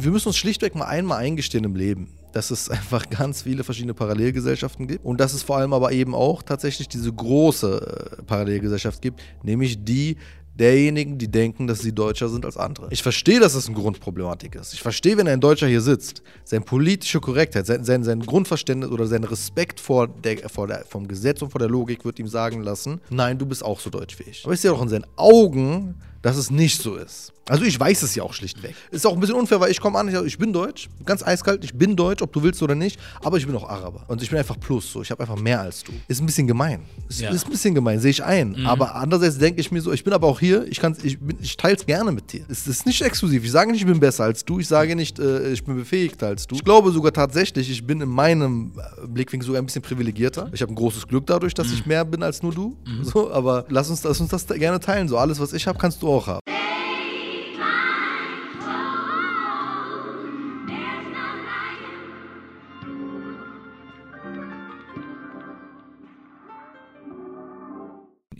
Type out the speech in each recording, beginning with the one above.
Wir müssen uns schlichtweg mal einmal eingestehen im Leben, dass es einfach ganz viele verschiedene Parallelgesellschaften gibt und dass es vor allem aber eben auch tatsächlich diese große äh, Parallelgesellschaft gibt, nämlich die derjenigen, die denken, dass sie Deutscher sind als andere. Ich verstehe, dass das eine Grundproblematik ist. Ich verstehe, wenn ein Deutscher hier sitzt, seine politische Korrektheit, sein, sein, sein Grundverständnis oder sein Respekt vor der, vor der, vom Gesetz und vor der Logik wird ihm sagen lassen, nein, du bist auch so deutschfähig. Aber ich sehe auch in seinen Augen, dass es nicht so ist. Also ich weiß es ja auch schlichtweg. Ist auch ein bisschen unfair, weil ich komme an, ich bin deutsch, ganz eiskalt, ich bin deutsch, ob du willst oder nicht, aber ich bin auch Araber. Und ich bin einfach plus, so, ich habe einfach mehr als du. Ist ein bisschen gemein. Ist, Ja. ist ein bisschen gemein, sehe ich ein. Mhm. Aber andererseits denke ich mir so, ich bin aber auch hier, ich, kann's- ich, bin- ich teile es gerne mit dir. Es ist nicht exklusiv. Ich sage nicht, ich bin besser als du, ich sage nicht, äh, ich bin befähigter als du. Ich glaube sogar tatsächlich, ich bin in meinem äh, Blickwinkel sogar ein bisschen privilegierter. Ich habe ein großes Glück dadurch, dass ich mehr bin als nur du. So, aber lass uns, lass uns das gerne teilen. So, alles, was ich habe, kannst du auch haben.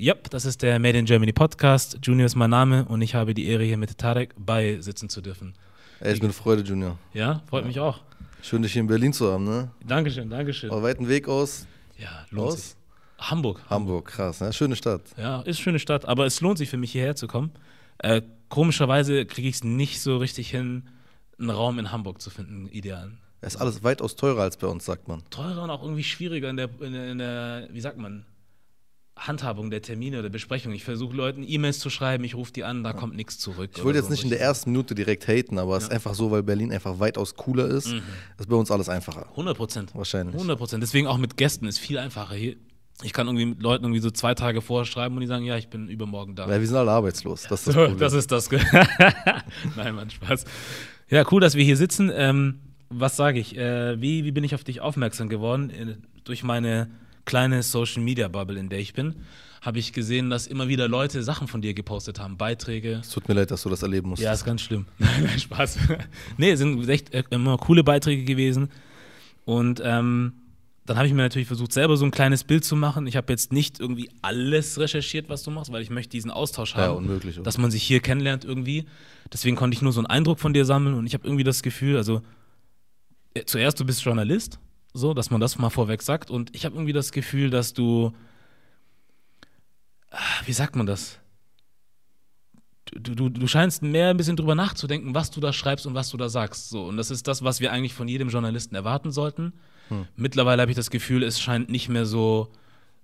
Yep, das ist der Made in Germany Podcast. Junior ist mein Name und ich habe die Ehre, hier mit Tarek beisitzen zu dürfen. Ey, ich bin Freude, Junior. Ja, freut mich auch. Schön, dich hier in Berlin zu haben, ne? Dankeschön, Dankeschön. Auf weiten Weg aus Ja, lohnt Aus? sich. Hamburg. Hamburg, krass, ne? Schöne Stadt. Ja, ist eine schöne Stadt, aber es lohnt sich für mich hierher zu kommen. Äh, komischerweise kriege ich es nicht so richtig hin, einen Raum in Hamburg zu finden, ideal. Es ist alles weitaus teurer als bei uns, sagt man. Teurer und auch irgendwie schwieriger in der, in der, in der wie sagt man, Handhabung der Termine oder Besprechungen. Ich versuche Leuten E-Mails zu schreiben, ich rufe die an, da kommt nichts zurück. Ich wollte jetzt so. nicht in der ersten Minute direkt haten, aber es ist einfach so, weil Berlin einfach weitaus cooler ist. Mhm. ist bei uns alles einfacher. 100 Prozent. Wahrscheinlich. 100 Prozent. Deswegen auch mit Gästen ist viel einfacher. Hier, ich kann irgendwie mit Leuten irgendwie so zwei Tage vorher schreiben und die sagen, ja, ich bin übermorgen da. Weil wir sind alle arbeitslos. Das ist das Problem. das ist das. Nein, Mann, Spaß. Ja, cool, dass wir hier sitzen. Ähm, was sage ich? Äh, wie, wie bin ich auf dich aufmerksam geworden? Äh, durch meine kleine Social Media Bubble, in der ich bin, habe ich gesehen, dass immer wieder Leute Sachen von dir gepostet haben, Beiträge. es tut mir leid, dass du das erleben musst. Ja, ist ganz schlimm. Nein, nein, Spaß. nee, sind echt äh, immer coole Beiträge gewesen. Und ähm, dann habe ich mir natürlich versucht, selber so ein kleines Bild zu machen. Ich habe jetzt nicht irgendwie alles recherchiert, was du machst, weil ich möchte diesen Austausch Ja, haben. unmöglich, oder? Dass man sich hier kennenlernt irgendwie. Deswegen konnte ich nur so einen Eindruck von dir sammeln und ich habe irgendwie das Gefühl, also äh, zuerst du bist Journalist, so, dass man das mal vorweg sagt. Und ich habe irgendwie das Gefühl, dass du, ah, wie sagt man das? Du, du, du scheinst mehr ein bisschen drüber nachzudenken, was du da schreibst und was du da sagst. So. Und das ist das, was wir eigentlich von jedem Journalisten erwarten sollten. Mittlerweile habe ich das Gefühl, es scheint nicht mehr so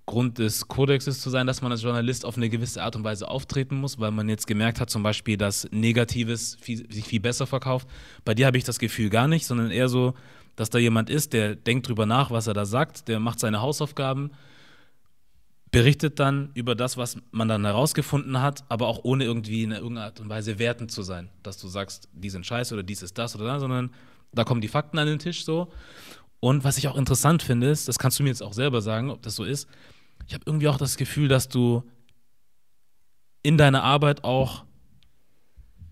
Grund des Kodexes zu sein, dass man als Journalist auf eine gewisse Art und Weise auftreten muss, weil man jetzt gemerkt hat, zum Beispiel, dass Negatives viel, sich viel besser verkauft. Bei dir habe ich das Gefühl gar nicht, sondern eher so, dass da jemand ist, der denkt drüber nach, was er da sagt, der macht seine Hausaufgaben, berichtet dann über das, was man dann herausgefunden hat, aber auch ohne irgendwie in irgendeiner Art und Weise wertend zu sein, dass du sagst, die sind scheiße oder dies ist das oder das, sondern da kommen die Fakten an den Tisch so. Und was ich auch interessant finde, ist, das kannst du mir jetzt auch selber sagen, ob das so ist, ich habe irgendwie auch das Gefühl, dass du in deiner Arbeit auch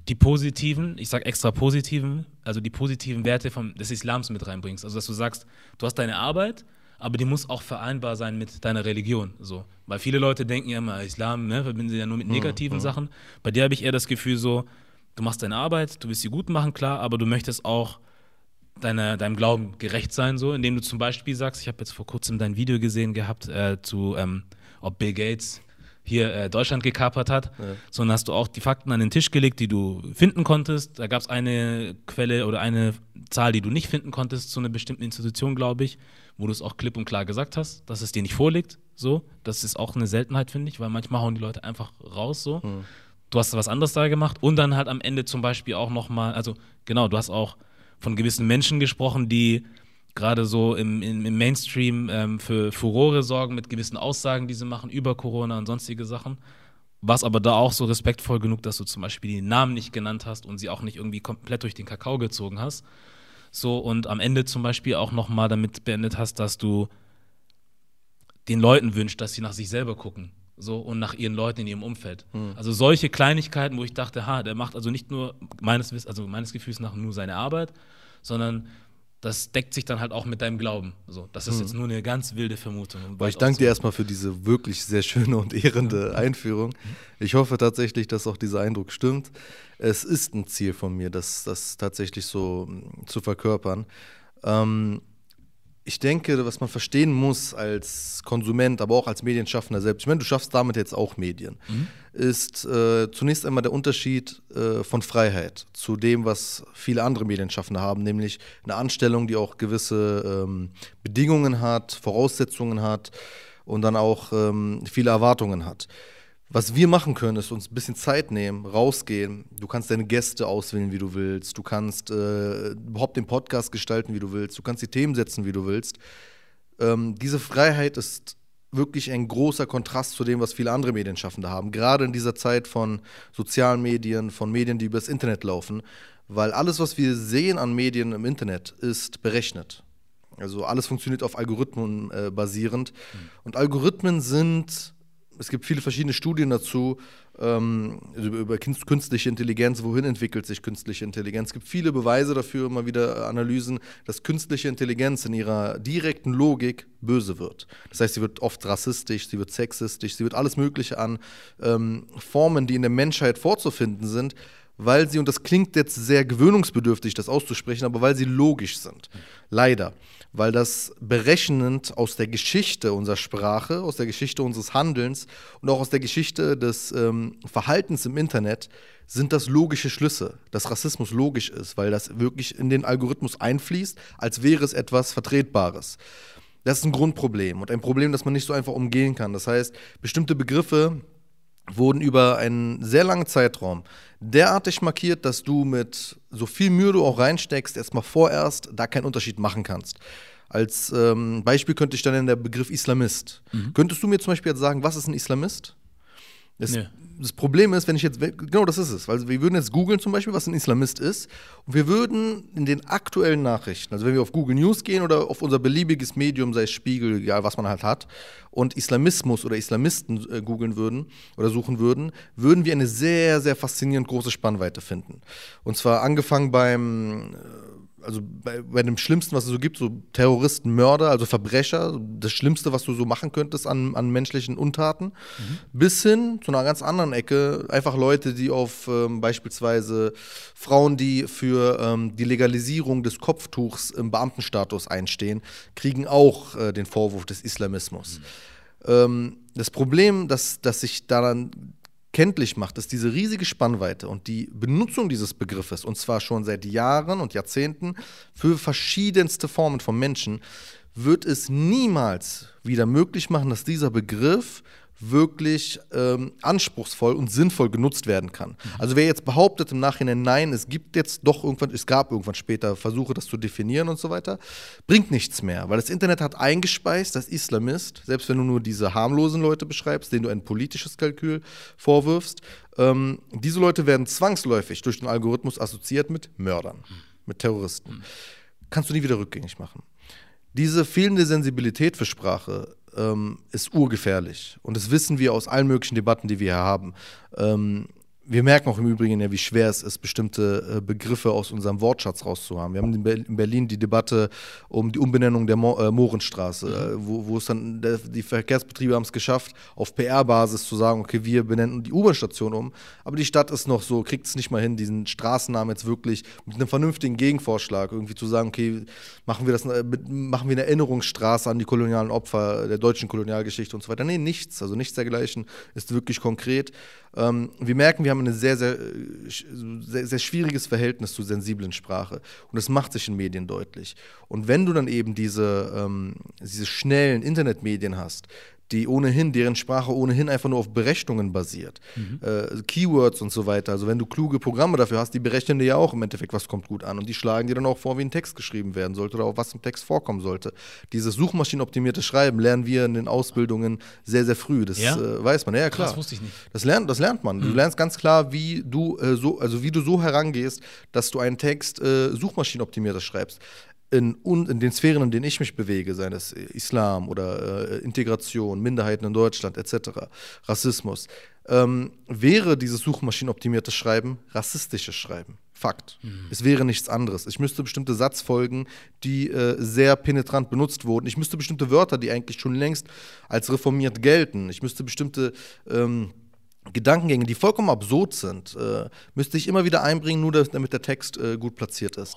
die positiven, ich sage extra positiven, also die positiven Werte vom, des Islams mit reinbringst. Also dass du sagst, du hast deine Arbeit, aber die muss auch vereinbar sein mit deiner Religion. So. Weil viele Leute denken ja immer, Islam ne, verbinden sie ja nur mit negativen Sachen. Bei dir habe ich eher das Gefühl so, du machst deine Arbeit, du willst sie gut machen, klar, aber du möchtest auch deiner, deinem Glauben gerecht sein, so, indem du zum Beispiel sagst, ich habe jetzt vor kurzem dein Video gesehen gehabt, äh, zu, ähm, ob Bill Gates hier äh, Deutschland gekapert hat, sondern hast du auch die Fakten an den Tisch gelegt, die du finden konntest. Da gab es eine Quelle oder eine Zahl, die du nicht finden konntest zu einer bestimmten Institution, glaube ich, wo du es auch klipp und klar gesagt hast, dass es dir nicht vorliegt. So, das ist auch eine Seltenheit, finde ich, weil manchmal hauen die Leute einfach raus so. Du hast was anderes da gemacht und dann halt am Ende zum Beispiel auch nochmal, also genau, du hast auch von gewissen Menschen gesprochen, die gerade so im, im, im Mainstream ähm, für Furore sorgen mit gewissen Aussagen, die sie machen über Corona und sonstige Sachen. Warst aber da auch so respektvoll genug, dass du zum Beispiel die Namen nicht genannt hast und sie auch nicht irgendwie komplett durch den Kakao gezogen hast. So und am Ende zum Beispiel auch nochmal damit beendet hast, dass du den Leuten wünscht, dass sie nach sich selber gucken. So und nach ihren Leuten in ihrem Umfeld. Also solche Kleinigkeiten, wo ich dachte, ha, der macht also nicht nur meines also meines Gefühls nach nur seine Arbeit, sondern das deckt sich dann halt auch mit deinem Glauben. So, das ist jetzt nur eine ganz wilde Vermutung. um Aber ich danke dir erstmal für diese wirklich sehr schöne und ehrende Einführung. Ich hoffe tatsächlich, dass auch dieser Eindruck stimmt. Es ist ein Ziel von mir, das, das tatsächlich so mm, zu verkörpern. Ähm, ich denke, was man verstehen muss als Konsument, aber auch als Medienschaffender selbst, ich meine, du schaffst damit jetzt auch Medien, ist äh, zunächst einmal der Unterschied äh, von Freiheit zu dem, was viele andere Medienschaffende haben, nämlich eine Anstellung, die auch gewisse ähm, Bedingungen hat, Voraussetzungen hat und dann auch ähm, viele Erwartungen hat. Was wir machen können, ist uns ein bisschen Zeit nehmen, rausgehen. Du kannst deine Gäste auswählen, wie du willst. Du kannst äh, überhaupt den Podcast gestalten, wie du willst. Du kannst die Themen setzen, wie du willst. Ähm, diese Freiheit ist wirklich ein großer Kontrast zu dem, was viele andere Medienschaffende haben. Gerade in dieser Zeit von sozialen Medien, von Medien, die übers Internet laufen. Weil alles, was wir sehen an Medien im Internet, ist berechnet. Also alles funktioniert auf Algorithmen äh, basierend. Und Algorithmen sind es gibt viele verschiedene Studien dazu, ähm, über, über künst- künstliche Intelligenz, wohin entwickelt sich künstliche Intelligenz. Es gibt viele Beweise dafür, immer wieder äh, Analysen, dass künstliche Intelligenz in ihrer direkten Logik böse wird. Das heißt, sie wird oft rassistisch, sie wird sexistisch, sie wird alles Mögliche an ähm, Formen, die in der Menschheit vorzufinden sind, weil sie, und das klingt jetzt sehr gewöhnungsbedürftig, das auszusprechen, aber weil sie logisch sind. Leider. Weil das berechnend aus der Geschichte unserer Sprache, aus der Geschichte unseres Handelns und auch aus der Geschichte des ähm, Verhaltens im Internet sind das logische Schlüsse, dass Rassismus logisch ist, weil das wirklich in den Algorithmus einfließt, als wäre es etwas Vertretbares. Das ist ein Grundproblem und ein Problem, das man nicht so einfach umgehen kann. Das heißt, bestimmte Begriffe wurden über einen sehr langen Zeitraum derartig markiert, dass du mit so viel Mühe du auch reinsteckst, erstmal vorerst da keinen Unterschied machen kannst. Als ähm, Beispiel könnte ich dann nennen der Begriff Islamist. Könntest du mir zum Beispiel jetzt sagen, was ist ein Islamist? Das, Nee. Das Problem ist, wenn ich jetzt, genau das ist es, weil wir würden jetzt googeln zum Beispiel, was ein Islamist ist, und wir würden in den aktuellen Nachrichten, also wenn wir auf Google News gehen oder auf unser beliebiges Medium, sei es Spiegel, egal was man halt hat, und Islamismus oder Islamisten äh, googeln würden oder suchen würden, würden wir eine sehr, sehr faszinierend große Spannweite finden. Und zwar angefangen beim also bei, bei dem Schlimmsten, was es so gibt, so Terroristen, Mörder, also Verbrecher, das Schlimmste, was du so machen könntest an, an menschlichen Untaten, bis hin zu einer ganz anderen Ecke, einfach Leute, die auf ähm, beispielsweise Frauen, die für ähm, die Legalisierung des Kopftuchs im Beamtenstatus einstehen, kriegen auch äh, den Vorwurf des Islamismus. Ähm, das Problem, das, das sich daran kenntlich macht, ist diese riesige Spannweite und die Benutzung dieses Begriffes, und zwar schon seit Jahren und Jahrzehnten, für verschiedenste Formen von Menschen, wird es niemals wieder möglich machen, dass dieser Begriff wirklich ähm, anspruchsvoll und sinnvoll genutzt werden kann. Also wer jetzt behauptet im Nachhinein, nein, es gibt jetzt doch irgendwann, es gab irgendwann später Versuche, das zu definieren und so weiter, bringt nichts mehr, weil das Internet hat eingespeist, dass Islamist, selbst wenn du nur diese harmlosen Leute beschreibst, denen du ein politisches Kalkül vorwirfst, ähm, diese Leute werden zwangsläufig durch den Algorithmus assoziiert mit Mördern, mit Terroristen. Kannst du nie wieder rückgängig machen. Diese fehlende Sensibilität für Sprache ähm, ist urgefährlich. Und das wissen wir aus allen möglichen Debatten, die wir hier haben. Ähm, wir merken auch im Übrigen ja, wie schwer es ist, bestimmte äh, Begriffe aus unserem Wortschatz rauszuhaben. Wir haben in, Ber in Berlin die Debatte um die Umbenennung der Mo äh, Mohrenstraße, äh, wo, wo es dann, der, die Verkehrsbetriebe haben es geschafft, auf PR-Basis zu sagen, okay, wir benennen die U-Bahn-Station um, aber die Stadt ist noch so, kriegt es nicht mal hin, diesen Straßennamen jetzt wirklich mit einem vernünftigen Gegenvorschlag irgendwie zu sagen, okay, machen wir das, machen wir eine Erinnerungsstraße an die kolonialen Opfer der deutschen Kolonialgeschichte und so weiter. Nee, nichts, also nichts dergleichen ist wirklich konkret. Ähm, wir merken, wir haben ein sehr, sehr, sehr, sehr schwieriges Verhältnis zu sensiblen Sprache. Und das macht sich in Medien deutlich. Und wenn du dann eben diese, ähm, diese schnellen Internetmedien hast, die ohnehin, deren Sprache ohnehin einfach nur auf Berechnungen basiert. Äh, Keywords und so weiter. Also wenn du kluge Programme dafür hast, die berechnen dir ja auch im Endeffekt, was kommt gut an. Und die schlagen dir dann auch vor, wie ein Text geschrieben werden sollte oder auch was im Text vorkommen sollte. Dieses suchmaschinenoptimierte Schreiben lernen wir in den Ausbildungen sehr, sehr früh. Das Ja? äh, weiß man. Ja, ja, klar. Das wusste ich nicht. Das lernt, das lernt man. Du lernst ganz klar, wie du äh, so, also wie du so herangehst, dass du einen Text äh, suchmaschinenoptimierter schreibst. In, in den Sphären, in denen ich mich bewege, sei das äh, Islam oder äh, Integration, Minderheiten in Deutschland etc., Rassismus, ähm, wäre dieses suchmaschinenoptimierte Schreiben rassistisches Schreiben. Fakt. Es wäre nichts anderes. Ich müsste bestimmte Satzfolgen, die äh, sehr penetrant benutzt wurden. Ich müsste bestimmte Wörter, die eigentlich schon längst als reformiert gelten. Ich müsste bestimmte ähm, Gedankengänge, die vollkommen absurd sind, äh, müsste ich immer wieder einbringen, nur damit der Text äh, gut platziert ist.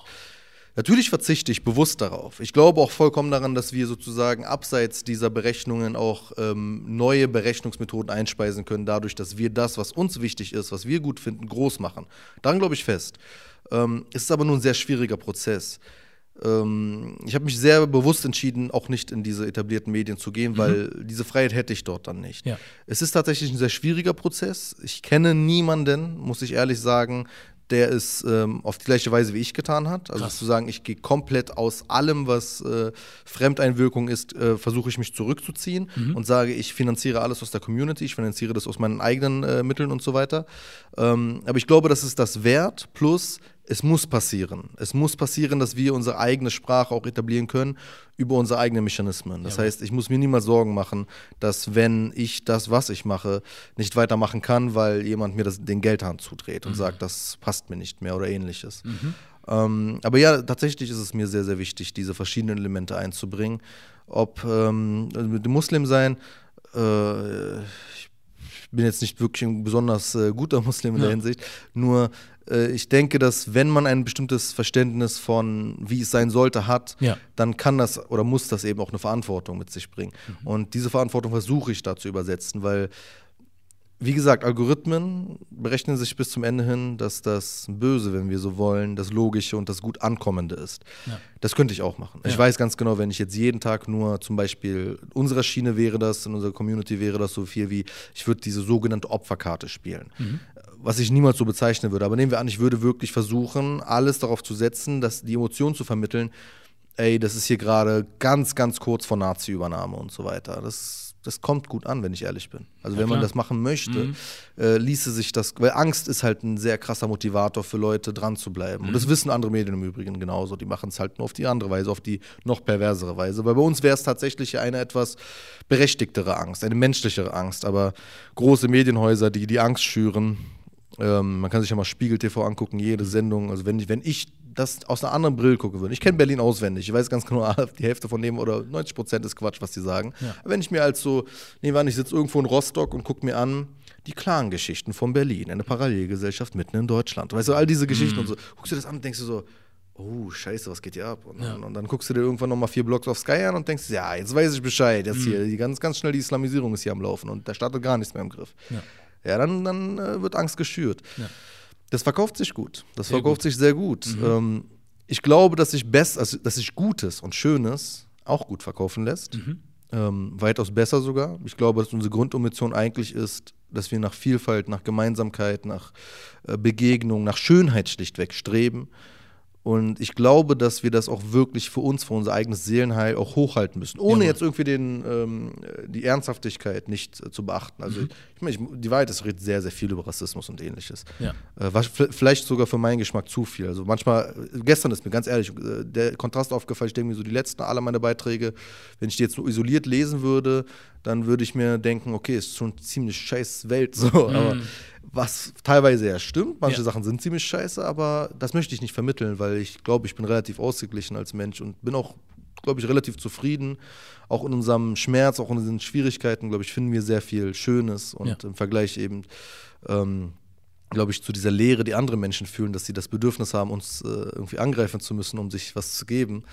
Natürlich verzichte ich bewusst darauf. Ich glaube auch vollkommen daran, dass wir sozusagen abseits dieser Berechnungen auch ähm, neue Berechnungsmethoden einspeisen können, dadurch, dass wir das, was uns wichtig ist, was wir gut finden, groß machen. Daran glaube ich fest. Ähm, es ist aber nur ein sehr schwieriger Prozess. Ähm, ich habe mich sehr bewusst entschieden, auch nicht in diese etablierten Medien zu gehen, weil diese Freiheit hätte ich dort dann nicht. Ja. Es ist tatsächlich ein sehr schwieriger Prozess. Ich kenne niemanden, muss ich ehrlich sagen, der es ähm, auf die gleiche Weise wie ich getan hat. Also Krass. zu sagen, ich gehe komplett aus allem, was äh, Fremdeinwirkung ist, äh, versuche ich mich zurückzuziehen und sage, ich finanziere alles aus der Community, ich finanziere das aus meinen eigenen äh, Mitteln und so weiter. Ähm, aber ich glaube, das ist das wert, plus es muss passieren. Es muss passieren, dass wir unsere eigene Sprache auch etablieren können über unsere eigenen Mechanismen. Das heißt, ich muss mir niemals Sorgen machen, dass wenn ich das, was ich mache, nicht weitermachen kann, weil jemand mir das, den Geldhahn zudreht und sagt, das passt mir nicht mehr oder ähnliches. Ähm, aber ja, tatsächlich ist es mir sehr, sehr wichtig, diese verschiedenen Elemente einzubringen. Ob ähm, mit dem Muslim sein, äh, ich bin jetzt nicht wirklich ein besonders äh, guter Muslim in der Ja. Hinsicht, nur äh, ich denke, dass wenn man ein bestimmtes Verständnis von, wie es sein sollte, hat, Ja. dann kann das oder muss das eben auch eine Verantwortung mit sich bringen. Und diese Verantwortung versuche ich da zu übersetzen, weil wie gesagt, Algorithmen berechnen sich bis zum Ende hin, dass das Böse, wenn wir so wollen, das Logische und das gut Ankommende ist. Ja. Das könnte ich auch machen. Ich Ja. weiß ganz genau, wenn ich jetzt jeden Tag nur zum Beispiel in unserer Schiene wäre das, in unserer Community wäre das so viel wie, ich würde diese sogenannte Opferkarte spielen. Was ich niemals so bezeichnen würde. Aber nehmen wir an, ich würde wirklich versuchen, alles darauf zu setzen, dass die Emotion zu vermitteln, ey, das ist hier gerade ganz, ganz kurz vor Nazi-Übernahme und so weiter. Das, das kommt gut an, wenn ich ehrlich bin. Also Ja, wenn man klar. das machen möchte, äh, ließe sich das, weil Angst ist halt ein sehr krasser Motivator für Leute, dran zu bleiben. Und das wissen andere Medien im Übrigen genauso. Die machen es halt nur auf die andere Weise, auf die noch perversere Weise. Weil bei uns wäre es tatsächlich eine etwas berechtigtere Angst, eine menschlichere Angst. Aber große Medienhäuser, die die Angst schüren, ähm, man kann sich ja mal Spiegel TV angucken, jede Sendung. Also wenn ich, wenn ich das aus einer anderen Brille gucken würde. Ich kenne Berlin auswendig. Ich weiß ganz genau, die Hälfte von dem oder 90 Prozent ist Quatsch, was die sagen. Ja. Wenn ich mir als so, wir an, ich sitze irgendwo in Rostock und gucke mir an, die Clan-Geschichten von Berlin, eine Parallelgesellschaft mitten in Deutschland. Weißt du, all diese Geschichten und so. Guckst du das an und denkst du so, oh, scheiße, was geht hier ab? Und, Ja. dann, und dann guckst du dir irgendwann nochmal vier Blocks auf Sky an und denkst, ja, jetzt weiß ich Bescheid. Jetzt hier, die ganz, ganz schnell die Islamisierung ist hier am Laufen und der Staat hat gar nichts mehr im Griff. Ja. Ja, dann, dann äh, wird Angst geschürt. Ja. Das verkauft sich gut. Das Sehr verkauft gut. sich sehr gut. Ähm, ich glaube, dass sich best, also, dass sich Gutes und Schönes auch gut verkaufen lässt. Ähm, weitaus besser sogar. Ich glaube, dass unsere Grundambition eigentlich ist, dass wir nach Vielfalt, nach Gemeinsamkeit, nach äh, Begegnung, nach Schönheit schlichtweg streben. Und ich glaube, dass wir das auch wirklich für uns, für unser eigenes Seelenheil auch hochhalten müssen, ohne Mann. jetzt irgendwie den, ähm, die Ernsthaftigkeit nicht äh, zu beachten. Also ich meine, die Wahrheit ist, redet sehr, sehr viel über Rassismus und ähnliches. Ja. Äh, was vielleicht sogar für meinen Geschmack zu viel. Also manchmal, äh, gestern ist mir ganz ehrlich äh, der Kontrast aufgefallen. Ich denke mir so, die letzten aller meine Beiträge, wenn ich die jetzt nur isoliert lesen würde, dann würde ich mir denken, okay, ist schon ziemlich scheiß Welt so. Aber was teilweise ja stimmt, manche Ja. Sachen sind ziemlich scheiße, aber das möchte ich nicht vermitteln, weil ich glaube, ich bin relativ ausgeglichen als Mensch und bin auch, glaube ich, relativ zufrieden. Auch in unserem Schmerz, auch in unseren Schwierigkeiten, glaube ich, finden wir sehr viel Schönes und Ja. im Vergleich eben. Ähm, glaube ich, zu dieser Leere, die andere Menschen fühlen, dass sie das Bedürfnis haben, uns äh, irgendwie angreifen zu müssen, um sich was zu geben.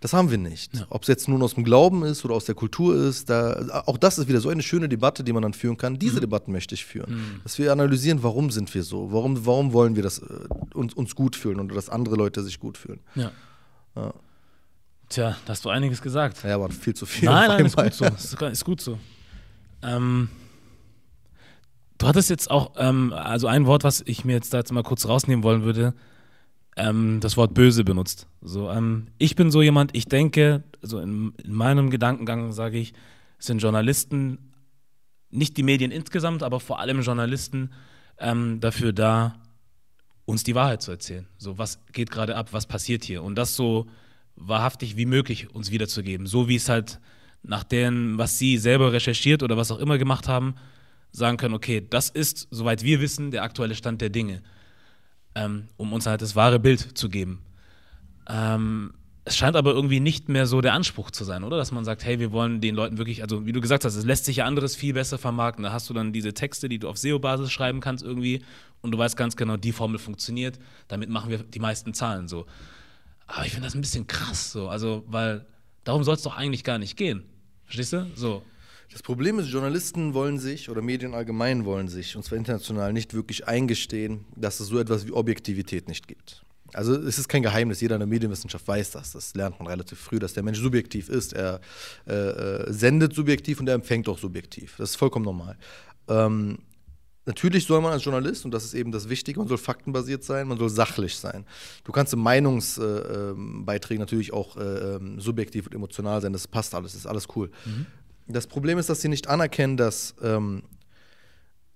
Das haben wir nicht. Ja. Ob es jetzt nun aus dem Glauben ist oder aus der Kultur ist, da, auch das ist wieder so eine schöne Debatte, die man dann führen kann. Mhm. Diese Debatten möchte ich führen. Dass wir analysieren, warum sind wir so? Warum, warum wollen wir das, äh, uns, uns gut fühlen oder dass andere Leute sich gut fühlen? Ja. Ja. Tja, da hast du einiges gesagt. Ja, aber viel zu viel. Nein, nein, ist gut so. Ist, ist gut so. Ähm, du hattest jetzt auch, ähm, also ein Wort, was ich mir jetzt da jetzt mal kurz rausnehmen wollen würde, ähm, das Wort böse benutzt. So, ähm, ich bin so jemand, ich denke, also in, in meinem Gedankengang sage ich, sind Journalisten, nicht die Medien insgesamt, aber vor allem Journalisten ähm, dafür da, uns die Wahrheit zu erzählen. So, was geht gerade ab, was passiert hier? Und das so wahrhaftig wie möglich uns wiederzugeben. So wie es halt nach dem, was sie selber recherchiert oder was auch immer gemacht haben, sagen können, okay, das ist, soweit wir wissen, der aktuelle Stand der Dinge. Ähm, um uns halt das wahre Bild zu geben. Ähm, es scheint aber irgendwie nicht mehr so der Anspruch zu sein, oder? Dass man sagt, hey, wir wollen den Leuten wirklich, also wie du gesagt hast, es lässt sich ja anderes viel besser vermarkten. Da hast du dann diese Texte, die du auf SEO-Basis schreiben kannst irgendwie und du weißt ganz genau, die Formel funktioniert, damit machen wir die meisten Zahlen so. Aber ich finde das ein bisschen krass so, also weil darum soll es doch eigentlich gar nicht gehen. Verstehst du? So. Das Problem ist, Journalisten wollen sich oder Medien allgemein wollen sich, und zwar international, nicht wirklich eingestehen, dass es so etwas wie Objektivität nicht gibt. Also es ist kein Geheimnis, jeder in der Medienwissenschaft weiß das. Das lernt man relativ früh, dass der Mensch subjektiv ist. Er äh, äh, sendet subjektiv und er empfängt auch subjektiv. Das ist vollkommen normal. Ähm, natürlich soll man als Journalist, und das ist eben das Wichtige, man soll faktenbasiert sein, man soll sachlich sein. Du kannst in Meinungsbeiträgen äh, ähm, natürlich auch äh, ähm, subjektiv und emotional sein, das passt alles, das ist alles cool. Mhm. Das Problem ist, dass sie nicht anerkennen, dass ähm,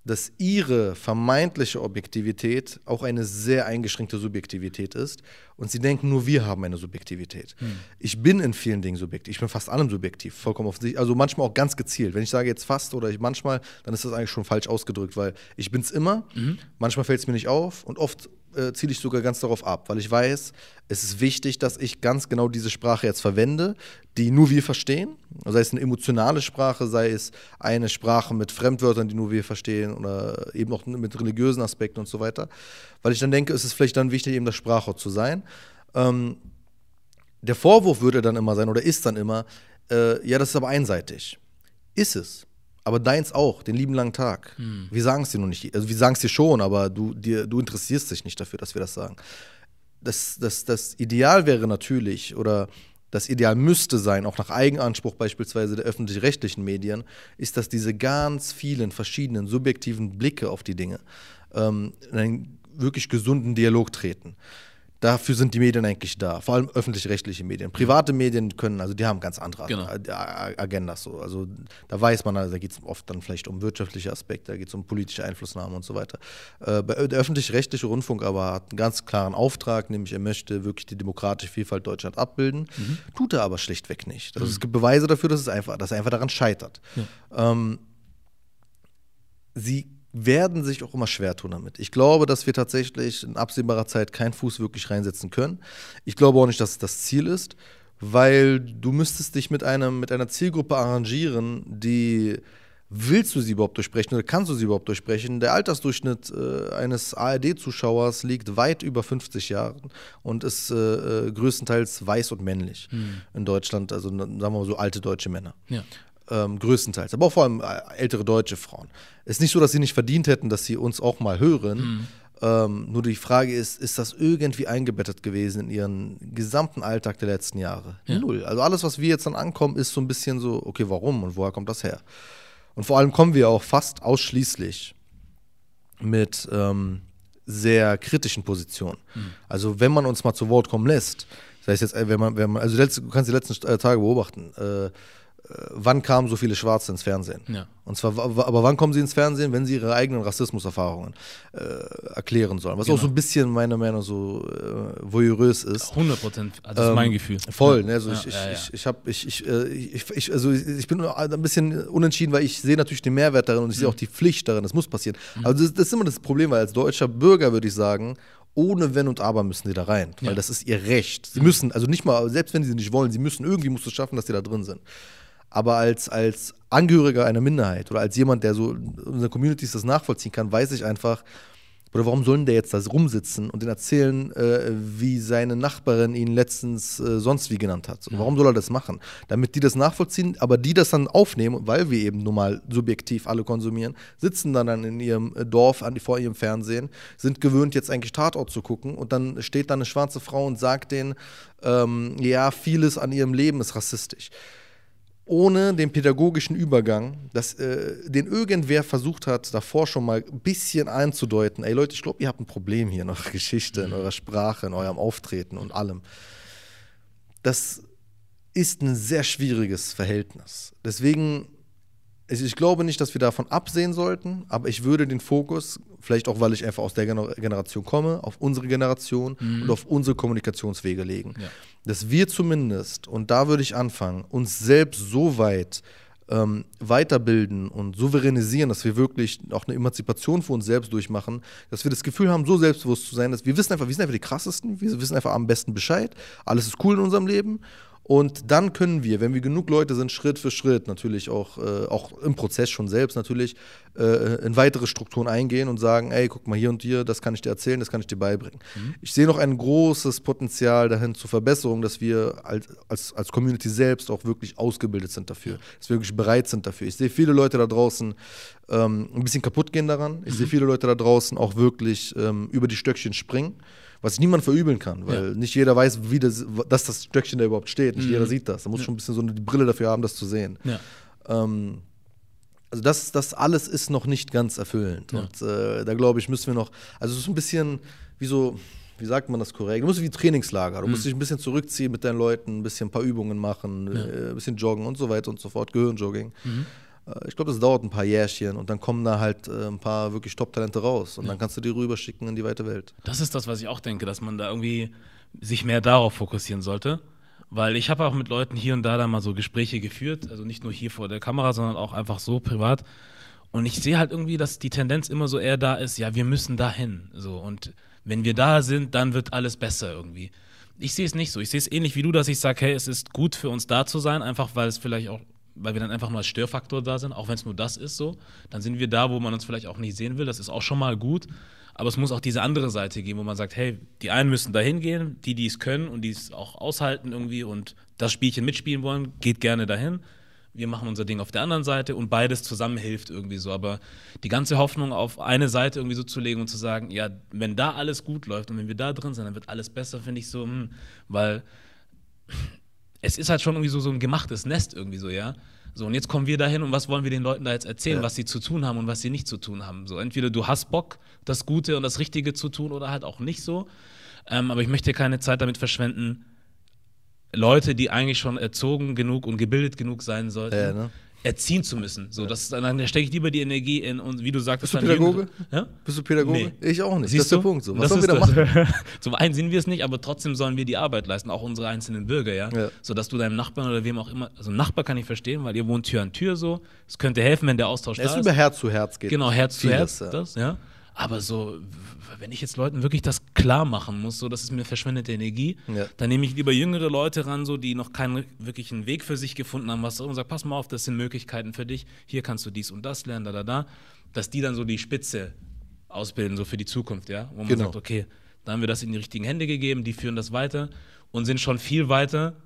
dass ihre vermeintliche Objektivität auch eine sehr eingeschränkte Subjektivität ist und sie denken, nur wir haben eine Subjektivität. Hm. Ich bin in vielen Dingen subjektiv, ich bin fast allem subjektiv, vollkommen offensichtlich, also manchmal auch ganz gezielt. Wenn ich sage jetzt fast oder ich manchmal, dann ist das eigentlich schon falsch ausgedrückt, weil ich bin es immer, mhm. manchmal fällt es mir nicht auf und oft äh, ziele ich sogar ganz darauf ab, weil ich weiß, es ist wichtig, dass ich ganz genau diese Sprache jetzt verwende, die nur wir verstehen. Sei es eine emotionale Sprache, sei es eine Sprache mit Fremdwörtern, die nur wir verstehen oder eben auch mit religiösen Aspekten und so weiter. Weil ich dann denke, es ist vielleicht dann wichtig, eben das Sprachrohr zu sein. Ähm, der Vorwurf würde dann immer sein oder ist dann immer, äh, ja, das ist aber einseitig. Ist es. Aber deins auch, den lieben langen Tag. Hm. Wir sagen es dir noch nicht. Also wir sagen es dir schon, aber du, dir, du interessierst dich nicht dafür, dass wir das sagen. Das, das, das Ideal wäre natürlich, oder das Ideal müsste sein, auch nach Eigenanspruch beispielsweise der öffentlich-rechtlichen Medien, ist, dass diese ganz vielen verschiedenen subjektiven Blicke auf die Dinge ähm, in einen wirklich gesunden Dialog treten. Dafür sind die Medien eigentlich da, vor allem öffentlich-rechtliche Medien. Private Medien können, also die haben ganz andere genau. Agendas. So. Also da weiß man, also, da geht es oft dann vielleicht um wirtschaftliche Aspekte, da geht es um politische Einflussnahme und so weiter. Äh, der öffentlich-rechtliche Rundfunk aber hat einen ganz klaren Auftrag, nämlich er möchte wirklich die demokratische Vielfalt Deutschland abbilden, mhm. tut er aber schlichtweg nicht. Also mhm. es gibt Beweise dafür, dass es einfach, dass er einfach daran scheitert. Ja. Ähm, sie werden sich auch immer schwer tun damit. Ich glaube, dass wir tatsächlich in absehbarer Zeit keinen Fuß wirklich reinsetzen können. Ich glaube auch nicht, dass es das Ziel ist, weil du müsstest dich mit, einem, mit einer Zielgruppe arrangieren, die willst du sie überhaupt durchbrechen oder kannst du sie überhaupt durchbrechen? Der Altersdurchschnitt äh, eines ARD-Zuschauers liegt weit über 50 Jahren und ist äh, äh, größtenteils weiß und männlich hm. in Deutschland, also sagen wir mal so alte deutsche Männer. Ja ähm, größtenteils, aber auch vor allem äh, ältere deutsche Frauen. Es ist nicht so, dass sie nicht verdient hätten, dass sie uns auch mal hören. Mhm. Ähm, nur die Frage ist, ist das irgendwie eingebettet gewesen in ihren gesamten Alltag der letzten Jahre? Ja. Null. Also alles, was wir jetzt dann ankommen, ist so ein bisschen so, okay, warum und woher kommt das her? Und vor allem kommen wir auch fast ausschließlich mit ähm, sehr kritischen Positionen. Mhm. Also wenn man uns mal zu Wort kommen lässt, das heißt jetzt, äh, wenn man, wenn man, also du kannst die letzten äh, Tage beobachten, äh, wann kamen so viele Schwarze ins Fernsehen? Ja. Und zwar, aber wann kommen sie ins Fernsehen, wenn sie ihre eigenen Rassismuserfahrungen äh, erklären sollen? Was genau. auch so ein bisschen meiner Meinung nach so äh, voyeurös ist. 100 Prozent, also das ist mein ähm, Gefühl. Voll, ne? Also ja, ich, ja, ich, ich, hab, ich, ich, äh, ich, ich, also ich bin ein bisschen unentschieden, weil ich sehe natürlich den Mehrwert darin und ich mhm. sehe auch die Pflicht darin, das muss passieren. Mhm. Also das, das ist immer das Problem, weil als deutscher Bürger würde ich sagen, ohne Wenn und Aber müssen die da rein, weil das ist ihr Recht. Sie müssen, also nicht mal, selbst wenn sie nicht wollen, sie müssen irgendwie musst du schaffen, dass die da drin sind. Aber als, als Angehöriger einer Minderheit oder als jemand, der so in unserer Community das nachvollziehen kann, weiß ich einfach, oder warum sollen der jetzt da rumsitzen und den erzählen, äh, wie seine Nachbarin ihn letztens äh, sonst wie genannt hat? So, warum soll er das machen? Damit die das nachvollziehen, aber die das dann aufnehmen, weil wir eben nun mal subjektiv alle konsumieren, sitzen dann, dann in ihrem äh, Dorf an, vor ihrem Fernsehen, sind gewöhnt, jetzt eigentlich Tatort zu gucken und dann steht da eine schwarze Frau und sagt denen, ähm, ja, vieles an ihrem Leben ist rassistisch ohne den pädagogischen Übergang, dass, äh, den irgendwer versucht hat, davor schon mal ein bisschen einzudeuten, ey Leute, ich glaube, ihr habt ein Problem hier in eurer Geschichte, in eurer Sprache, in eurem Auftreten und allem. Das ist ein sehr schwieriges Verhältnis. Deswegen ich glaube nicht, dass wir davon absehen sollten, aber ich würde den Fokus, vielleicht auch, weil ich einfach aus der Generation komme, auf unsere Generation mhm. und auf unsere Kommunikationswege legen. Ja. Dass wir zumindest, und da würde ich anfangen, uns selbst so weit ähm, weiterbilden und souveränisieren, dass wir wirklich auch eine Emanzipation für uns selbst durchmachen, dass wir das Gefühl haben, so selbstbewusst zu sein, dass wir wissen einfach, wir sind einfach die krassesten, wir wissen einfach am besten Bescheid, alles ist cool in unserem Leben und dann können wir, wenn wir genug Leute sind, Schritt für Schritt natürlich auch, äh, auch im Prozess schon selbst natürlich äh, in weitere Strukturen eingehen und sagen, ey, guck mal hier und hier, das kann ich dir erzählen, das kann ich dir beibringen. Mhm. Ich sehe noch ein großes Potenzial dahin zur Verbesserung, dass wir als, als, als Community selbst auch wirklich ausgebildet sind dafür, dass wir wirklich bereit sind dafür. Ich sehe viele Leute da draußen ähm, ein bisschen kaputt gehen daran. Ich mhm. sehe viele Leute da draußen auch wirklich ähm, über die Stöckchen springen was niemand verübeln kann, weil ja. nicht jeder weiß, wie das, dass das Stöckchen da überhaupt steht. Nicht mhm. jeder sieht das. Da muss ja. schon ein bisschen so eine Brille dafür haben, das zu sehen. Ja. Ähm, also das, das alles ist noch nicht ganz erfüllend. Und äh, da glaube ich, müssen wir noch, also es ist ein bisschen wie so, wie sagt man das korrekt? Du musst wie Trainingslager. Du mhm. musst dich ein bisschen zurückziehen mit deinen Leuten, ein bisschen ein paar Übungen machen, äh, ein bisschen joggen und so weiter und so fort, Gehirnjogging. Mhm. Äh, ich glaube, das dauert ein paar Jährchen und dann kommen da halt äh, ein paar wirklich Top-Talente raus und ja. dann kannst du die rüberschicken in die weite Welt. Das ist das, was ich auch denke, dass man da irgendwie sich mehr darauf fokussieren sollte. Weil ich habe auch mit Leuten hier und da da mal so Gespräche geführt, also nicht nur hier vor der Kamera, sondern auch einfach so privat. Und ich sehe halt irgendwie, dass die Tendenz immer so eher da ist, ja, wir müssen dahin. So, und wenn wir da sind, dann wird alles besser irgendwie. Ich sehe es nicht so. Ich sehe es ähnlich wie du, dass ich sage, hey, es ist gut für uns da zu sein, einfach weil es vielleicht auch weil wir dann einfach nur als Störfaktor da sind, auch wenn es nur das ist so. Dann sind wir da, wo man uns vielleicht auch nicht sehen will. Das ist auch schon mal gut. Aber es muss auch diese andere Seite geben, wo man sagt, hey, die einen müssen da hingehen, die, die es können und die es auch aushalten irgendwie und das Spielchen mitspielen wollen, geht gerne dahin. Wir machen unser Ding auf der anderen Seite und beides zusammen hilft irgendwie so. Aber die ganze Hoffnung auf eine Seite irgendwie so zu legen und zu sagen, ja, wenn da alles gut läuft und wenn wir da drin sind, dann wird alles besser, finde ich so, hm, weil es ist halt schon irgendwie so, so ein gemachtes Nest irgendwie so, ja. So, und jetzt kommen wir dahin und was wollen wir den Leuten da jetzt erzählen, ja. was sie zu tun haben und was sie nicht zu tun haben. So, entweder du hast Bock, das Gute und das Richtige zu tun oder halt auch nicht so. Ähm, aber ich möchte keine Zeit damit verschwenden, Leute, die eigentlich schon erzogen genug und gebildet genug sein sollten, ja, ne? Erziehen zu müssen. So, das, dann stecke ich lieber die Energie in und wie du sagst, Bist du Pädagoge? Ja? Bist du Pädagoge? Nee. Ich auch nicht. Siehst das ist der Punkt. So. Was sollen wir da machen? Zum einen sehen wir es nicht, aber trotzdem sollen wir die Arbeit leisten, auch unsere einzelnen Bürger, ja. ja. So dass du deinem Nachbarn oder wem auch immer, also Nachbar kann ich verstehen, weil ihr wohnt Tür an Tür so. Es könnte helfen, wenn der Austausch es da ist. Es über Herz zu Herz geht. Genau, Herz zu Herz. Das, ja. Aber so, wenn ich jetzt Leuten wirklich das klar machen muss, so das ist mir verschwendete Energie, ja. dann nehme ich lieber jüngere Leute ran, so die noch keinen wirklichen Weg für sich gefunden haben, was und sag, pass mal auf, das sind Möglichkeiten für dich. Hier kannst du dies und das lernen, da da da, dass die dann so die Spitze ausbilden so für die Zukunft, ja, wo man genau. sagt, okay, da haben wir das in die richtigen Hände gegeben, die führen das weiter und sind schon viel weiter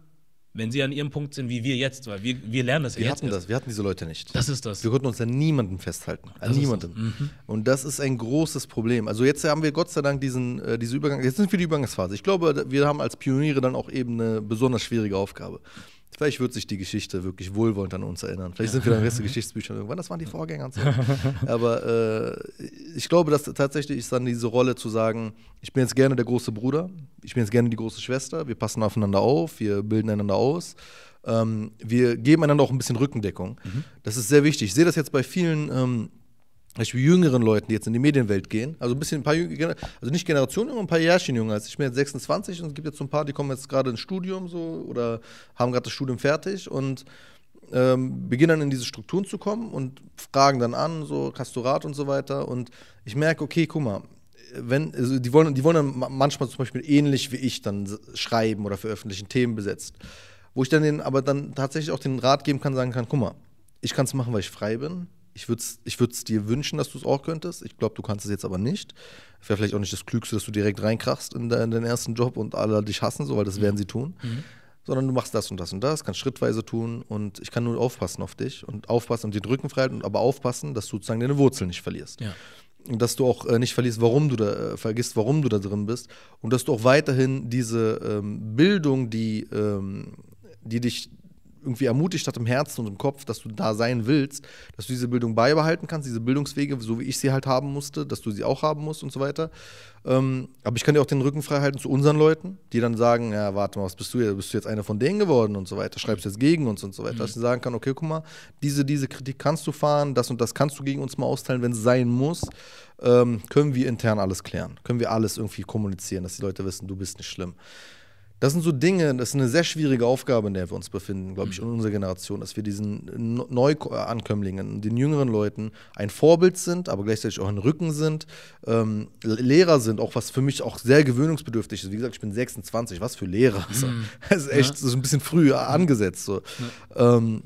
wenn sie an ihrem Punkt sind, wie wir jetzt, weil wir, wir lernen das wir ja jetzt. Wir hatten das, wir hatten diese Leute nicht. Das ist das. Wir konnten uns an niemandem festhalten, an niemandem. Mhm. Und das ist ein großes Problem. Also jetzt haben wir Gott sei Dank diesen, äh, diese Übergang, jetzt sind wir die Übergangsphase. Ich glaube, wir haben als Pioniere dann auch eben eine besonders schwierige Aufgabe. Vielleicht wird sich die Geschichte wirklich wohlwollend an uns erinnern. Vielleicht sind wir dann Rest der Geschichtsbücher irgendwann. Das waren die Vorgänger und so. Aber äh, ich glaube, dass tatsächlich ist dann diese Rolle zu sagen, ich bin jetzt gerne der große Bruder, ich bin jetzt gerne die große Schwester, wir passen aufeinander auf, wir bilden einander aus. Ähm, wir geben einander auch ein bisschen Rückendeckung. Mhm. Das ist sehr wichtig. Ich sehe das jetzt bei vielen ähm, Beispiel jüngeren Leuten, die jetzt in die Medienwelt gehen, also ein bisschen ein paar, also nicht Generationen, aber ein paar Jährchen jünger als ich. Bin jetzt 26 und es gibt jetzt so ein paar, die kommen jetzt gerade ins Studium so oder haben gerade das Studium fertig und ähm, beginnen dann in diese Strukturen zu kommen und fragen dann an, so Kastorat und so weiter. Und ich merke, okay, guck mal, wenn, also die wollen, die wollen dann manchmal zum Beispiel ähnlich wie ich dann schreiben oder veröffentlichen, Themen besetzt, wo ich dann den, aber dann tatsächlich auch den Rat geben kann, sagen kann, guck mal, ich kann es machen, weil ich frei bin, ich würde es ich dir wünschen, dass du es auch könntest. Ich glaube, du kannst es jetzt aber nicht. Wäre vielleicht auch nicht das Klügste, dass du direkt reinkrachst in, de, in, den ersten Job und alle dich hassen, so, weil das mhm. werden sie tun. Mhm. Sondern du machst das und das und das, kannst schrittweise tun und ich kann nur aufpassen auf dich und aufpassen und den Rücken frei halten, aber aufpassen, dass du sozusagen deine Wurzeln nicht verlierst. Ja. Und dass du auch äh, nicht verlierst, warum du da, äh, vergisst, warum du da drin bist. Und dass du auch weiterhin diese ähm, Bildung, die, ähm, die dich irgendwie ermutigt hat im Herzen und im Kopf, dass du da sein willst, dass du diese Bildung beibehalten kannst, diese Bildungswege, so wie ich sie halt haben musste, dass du sie auch haben musst und so weiter. Ähm, aber ich kann dir auch den Rücken frei halten zu unseren Leuten, die dann sagen, ja, warte mal, was bist du jetzt? Bist du jetzt einer von denen geworden und so weiter? Schreibst du jetzt gegen uns und so weiter? Mhm. Dass ich sagen kann, okay, guck mal, diese, diese Kritik kannst du fahren, das und das kannst du gegen uns mal austeilen, wenn es sein muss. Ähm, können wir intern alles klären? Können wir alles irgendwie kommunizieren, dass die Leute wissen, du bist nicht schlimm? Das sind so Dinge, das ist eine sehr schwierige Aufgabe, in der wir uns befinden, glaube ich, in unserer Generation, dass wir diesen Neuankömmlingen, den jüngeren Leuten ein Vorbild sind, aber gleichzeitig auch ein Rücken sind, ähm, Lehrer sind, auch was für mich auch sehr gewöhnungsbedürftig ist. Wie gesagt, ich bin 26, was für Lehrer. Mhm. Das ist echt so ein bisschen früh angesetzt. So. Ähm,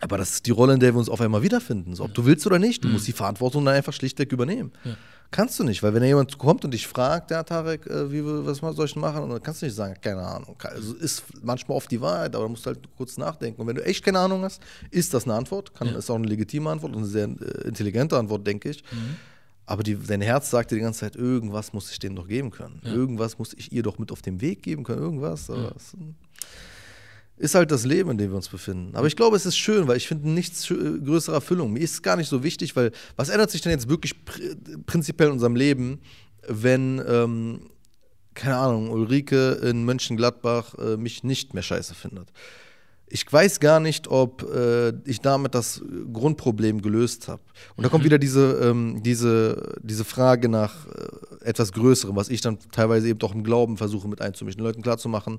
aber das ist die Rolle, in der wir uns auf einmal wiederfinden. So, ob du willst oder nicht, du mhm. musst die Verantwortung dann einfach schlichtweg übernehmen. Ja. Kannst du nicht, weil wenn da jemand kommt und dich fragt, ja, Tarek, äh, wie, was soll ich machen? Und dann kannst du nicht sagen, keine Ahnung. Also ist manchmal oft die Wahrheit, aber du musst halt kurz nachdenken. Und wenn du echt keine Ahnung hast, ist das eine Antwort, kann, ja. ist auch eine legitime Antwort und eine sehr äh, intelligente Antwort, denke ich. Mhm. Aber die, dein Herz sagt dir die ganze Zeit, irgendwas muss ich denen doch geben können. Ja. Irgendwas muss ich ihr doch mit auf den Weg geben können. Irgendwas. Ja. Ist halt das Leben, in dem wir uns befinden. Aber ich glaube, es ist schön, weil ich finde nichts größere Erfüllung. Mir ist es gar nicht so wichtig, weil was ändert sich denn jetzt wirklich pr prinzipiell in unserem Leben, wenn, ähm, keine Ahnung, Ulrike in Mönchengladbach äh, mich nicht mehr scheiße findet? Ich weiß gar nicht, ob äh, ich damit das Grundproblem gelöst habe. Und da kommt mhm. wieder diese, ähm, diese, diese Frage nach äh, etwas Größerem, was ich dann teilweise eben doch im Glauben versuche mit einzumischen, den Leuten klarzumachen,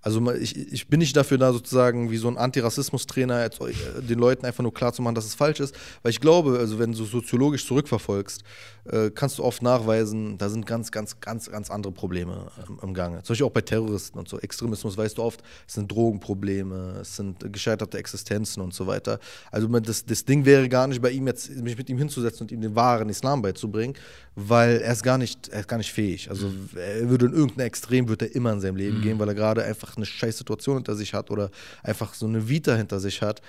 also ich, ich bin nicht dafür da, sozusagen wie so ein Antirassismus-Trainer jetzt äh, den Leuten einfach nur klar zu machen, dass es falsch ist. Weil ich glaube, also wenn du soziologisch zurückverfolgst, äh, kannst du oft nachweisen, da sind ganz, ganz, ganz, ganz andere Probleme ähm, im Gange. Zum Beispiel auch bei Terroristen und so. Extremismus weißt du oft, es sind Drogenprobleme, es sind gescheiterte Existenzen und so weiter. Also das, das Ding wäre gar nicht bei ihm jetzt, mich mit ihm hinzusetzen und ihm den wahren Islam beizubringen, weil er ist gar nicht, er ist gar nicht fähig. Also er würde in irgendein Extrem, wird er immer in seinem Leben mhm. gehen, weil er gerade einfach eine scheiß Situation hinter sich hat oder einfach so eine Vita hinter sich hat,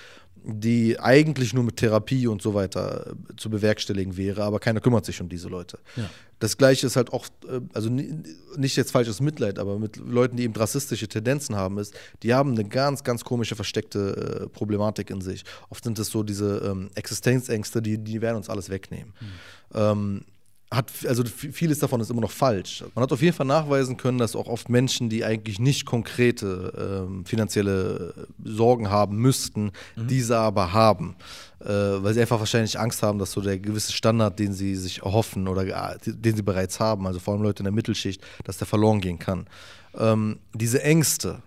die eigentlich nur mit Therapie und so weiter äh, zu bewerkstelligen wäre, aber keiner kümmert sich um diese Leute. Ja. Das gleiche ist halt oft, äh, also nicht jetzt falsches Mitleid, aber mit Leuten, die eben rassistische Tendenzen haben, ist, die haben eine ganz, ganz komische versteckte äh, Problematik in sich. Oft sind es so diese ähm, Existenzängste, die, die werden uns alles wegnehmen. Mhm. Ähm, hat, also vieles davon ist immer noch falsch. Man hat auf jeden Fall nachweisen können, dass auch oft Menschen, die eigentlich nicht konkrete ähm, finanzielle Sorgen haben müssten, mhm. diese aber haben. Äh, weil sie einfach wahrscheinlich Angst haben, dass so der gewisse Standard, den sie sich erhoffen oder den sie bereits haben, also vor allem Leute in der Mittelschicht, dass der verloren gehen kann. Ähm, diese Ängste,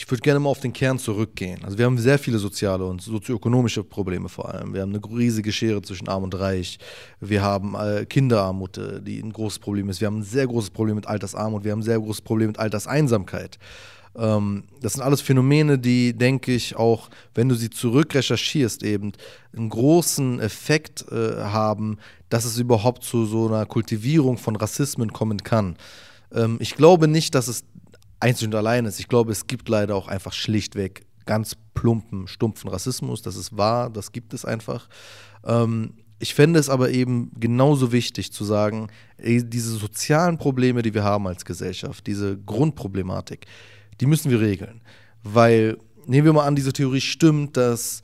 ich würde gerne mal auf den Kern zurückgehen. Also wir haben sehr viele soziale und sozioökonomische Probleme vor allem. Wir haben eine riesige Schere zwischen Arm und Reich. Wir haben äh, Kinderarmut, äh, die ein großes Problem ist. Wir haben ein sehr großes Problem mit Altersarmut. Wir haben ein sehr großes Problem mit Alterseinsamkeit. Ähm, das sind alles Phänomene, die, denke ich, auch, wenn du sie zurückrecherchierst, eben einen großen Effekt äh, haben, dass es überhaupt zu so einer Kultivierung von Rassismen kommen kann. Ähm, ich glaube nicht, dass es einzig und allein ist. Ich glaube, es gibt leider auch einfach schlichtweg ganz plumpen, stumpfen Rassismus. Das ist wahr, das gibt es einfach. Ähm, ich fände es aber eben genauso wichtig zu sagen, diese sozialen Probleme, die wir haben als Gesellschaft, diese Grundproblematik, die müssen wir regeln. Weil, nehmen wir mal an, diese Theorie stimmt, dass,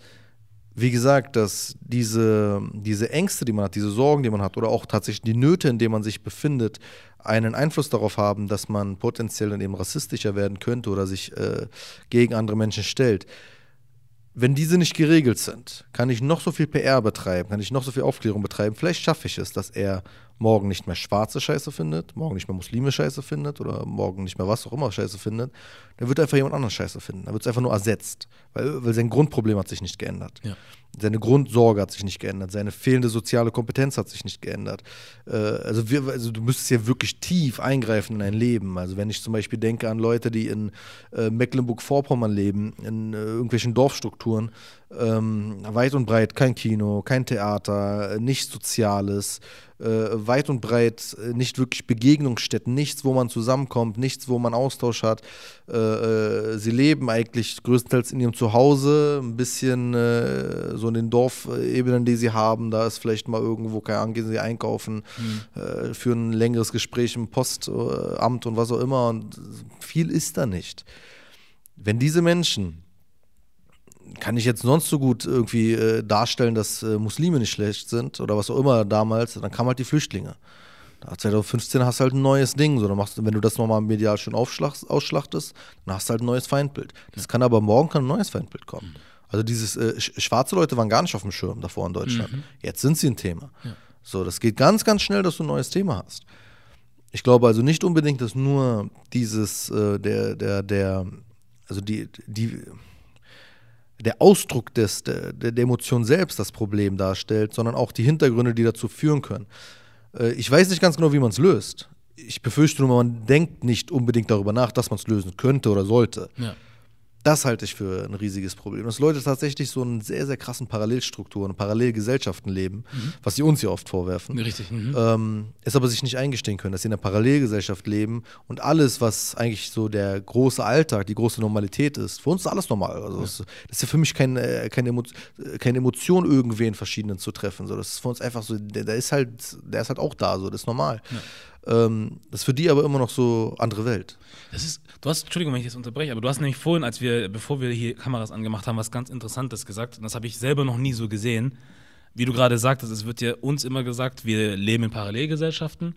wie gesagt, dass diese, diese Ängste, die man hat, diese Sorgen, die man hat, oder auch tatsächlich die Nöte, in denen man sich befindet, einen Einfluss darauf haben, dass man potenziell dann eben rassistischer werden könnte oder sich äh, gegen andere Menschen stellt. Wenn diese nicht geregelt sind, kann ich noch so viel PR betreiben, kann ich noch so viel Aufklärung betreiben. Vielleicht schaffe ich es, dass er morgen nicht mehr schwarze Scheiße findet, morgen nicht mehr Muslime Scheiße findet oder morgen nicht mehr was auch immer Scheiße findet. Dann wird einfach jemand anderes Scheiße finden. Dann wird es einfach nur ersetzt, weil, weil sein Grundproblem hat sich nicht geändert. Ja. Seine Grundsorge hat sich nicht geändert, seine fehlende soziale Kompetenz hat sich nicht geändert. Äh, also, wir, also, du müsstest ja wirklich tief eingreifen in dein Leben. Also wenn ich zum Beispiel denke an Leute, die in äh, Mecklenburg-Vorpommern leben, in äh, irgendwelchen Dorfstrukturen, ähm, weit und breit kein Kino, kein Theater, nichts Soziales, äh, weit und breit äh, nicht wirklich Begegnungsstätten, nichts, wo man zusammenkommt, nichts, wo man Austausch hat. Äh, äh sie leben eigentlich größtenteils in ihrem Zuhause, ein bisschen äh, so in den Dorfebenen, die sie haben. Da ist vielleicht mal irgendwo, keine Ahnung, gehen sie einkaufen, mhm. führen ein längeres Gespräch im Postamt und was auch immer. Und viel ist da nicht. Wenn diese Menschen kann ich jetzt sonst so gut irgendwie äh, darstellen, dass äh, Muslime nicht schlecht sind oder was auch immer damals, dann kamen halt die Flüchtlinge. Da 2015 hast du halt ein neues Ding. So, dann machst wenn du das nochmal medial schon ausschlachtest, dann hast du halt ein neues Feindbild. Das kann aber morgen kann ein neues Feindbild kommen. Also dieses äh, schwarze Leute waren gar nicht auf dem Schirm davor in Deutschland. Mhm. Jetzt sind sie ein Thema. Ja. So, das geht ganz, ganz schnell, dass du ein neues Thema hast. Ich glaube also nicht unbedingt, dass nur dieses, äh, der, der, der, also die, die, der Ausdruck des, der, der Emotion selbst das Problem darstellt, sondern auch die Hintergründe, die dazu führen können. Äh, ich weiß nicht ganz genau, wie man es löst. Ich befürchte nur, man denkt nicht unbedingt darüber nach, dass man es lösen könnte oder sollte. Ja. Das halte ich für ein riesiges Problem. Dass Leute tatsächlich so einen sehr, sehr krassen Parallelstrukturen, Parallelgesellschaften leben, Mhm. was sie uns ja oft vorwerfen. Richtig. Mhm. Ähm, es aber sich nicht eingestehen können, dass sie in einer Parallelgesellschaft leben und alles, was eigentlich so der große Alltag, die große Normalität ist, für uns ist alles normal. Also das, das ist ja für mich kein, äh, keine, Emo keine Emotion, irgendwen verschiedenen zu treffen. So, das ist für uns einfach so, der, der ist halt, der ist halt auch da, so, das ist normal. Ähm, das ist für die aber immer noch so andere Welt. Das ist, du hast, Entschuldigung, wenn ich jetzt unterbreche, aber du hast nämlich vorhin, als wir, bevor wir hier Kameras angemacht haben, was ganz Interessantes gesagt. Und das habe ich selber noch nie so gesehen. Wie du gerade sagtest, es wird ja uns immer gesagt, wir leben in Parallelgesellschaften.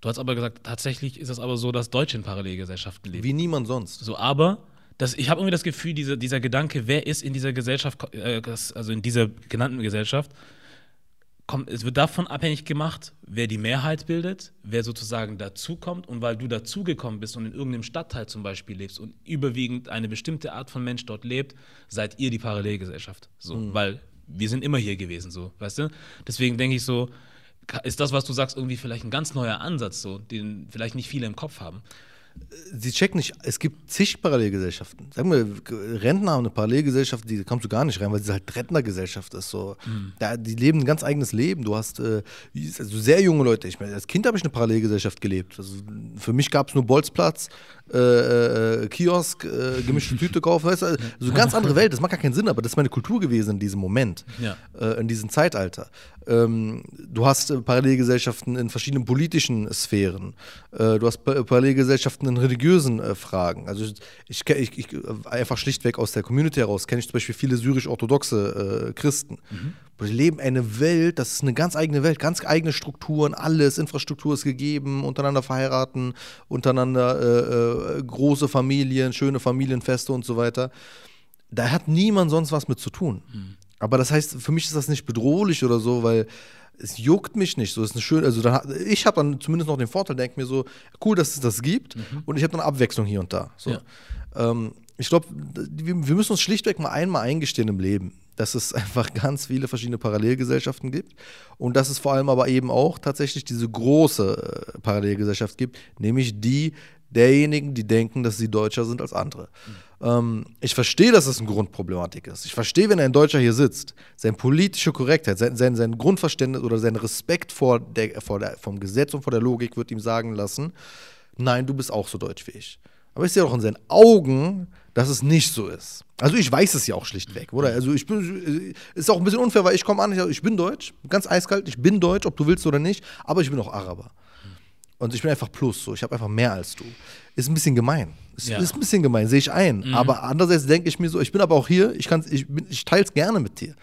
Du hast aber gesagt, tatsächlich ist es aber so, dass Deutsche in Parallelgesellschaften leben. Wie niemand sonst. So, aber das, ich habe irgendwie das Gefühl, diese, dieser Gedanke, wer ist in dieser Gesellschaft, äh, also in dieser genannten Gesellschaft, kommt, es wird davon abhängig gemacht, wer die Mehrheit bildet, wer sozusagen dazukommt. Und weil du dazugekommen bist und in irgendeinem Stadtteil zum Beispiel lebst und überwiegend eine bestimmte Art von Mensch dort lebt, seid ihr die Parallelgesellschaft. So, weil wir sind immer hier gewesen, so, weißt du? Deswegen denke ich so, ist das, was du sagst, irgendwie vielleicht ein ganz neuer Ansatz, so, den vielleicht nicht viele im Kopf haben. Sie checken nicht, es gibt zig Parallelgesellschaften. Sagen wir, Rentner haben eine Parallelgesellschaft, die kommst du gar nicht rein, weil sie halt Rentnergesellschaft ist. So. Da, die leben ein ganz eigenes Leben. Du hast äh, also sehr junge Leute. Ich meine, als Kind habe ich eine Parallelgesellschaft gelebt. Also, für mich gab es nur Bolzplatz, äh, äh, Kiosk, äh, gemischte Tüte kaufen. Weißt du? Also eine ganz andere Welt. Das macht gar keinen Sinn, aber das ist meine Kultur gewesen in diesem Moment, Ja. äh, in diesem Zeitalter. Ähm, du hast äh, Parallelgesellschaften in verschiedenen politischen Sphären. Äh, du hast pa Parallelgesellschaften in religiösen äh, Fragen. Also ich, ich, ich, einfach schlichtweg aus der Community heraus kenne ich zum Beispiel viele syrisch-orthodoxe äh, Christen. Die leben eine Welt, das ist eine ganz eigene Welt, ganz eigene Strukturen, alles, Infrastruktur ist gegeben, untereinander verheiraten, untereinander äh, äh, große Familien, schöne Familienfeste und so weiter. Da hat niemand sonst was mit zu tun. Aber das heißt, für mich ist das nicht bedrohlich oder so, weil es juckt mich nicht. So ist eine schöne, also dann, ich habe dann zumindest noch den Vorteil, denke mir so, cool, dass es das gibt und ich habe dann Abwechslung hier und da. So. Ja. Ähm, ich glaube, wir, müssen uns schlichtweg mal einmal eingestehen im Leben, dass es einfach ganz viele verschiedene Parallelgesellschaften gibt und dass es vor allem aber eben auch tatsächlich diese große äh, Parallelgesellschaft gibt, nämlich die derjenigen, die denken, dass sie deutscher sind als andere. Ähm, ich verstehe, dass das eine Grundproblematik ist. Ich verstehe, wenn ein Deutscher hier sitzt, seine politische Korrektheit, sein, sein, sein Grundverständnis oder sein Respekt vor der, vor der, vom Gesetz und vor der Logik wird ihm sagen lassen, nein, du bist auch so deutsch wie ich. Aber ich sehe auch in seinen Augen, dass es nicht so ist. Also ich weiß es ja auch schlichtweg, oder? Also ich bin, ist auch ein bisschen unfair, weil ich komme an, ich, ich bin deutsch, ganz eiskalt, ich bin deutsch, ob du willst oder nicht, aber ich bin auch Araber. Und ich bin einfach plus, so. Ich habe einfach mehr als du. Ist ein bisschen gemein. Ist, Ja. ist ein bisschen gemein, sehe ich ein. Aber andererseits denke ich mir so, ich bin aber auch hier, ich, kann's- ich, bin- ich teile es gerne mit dir.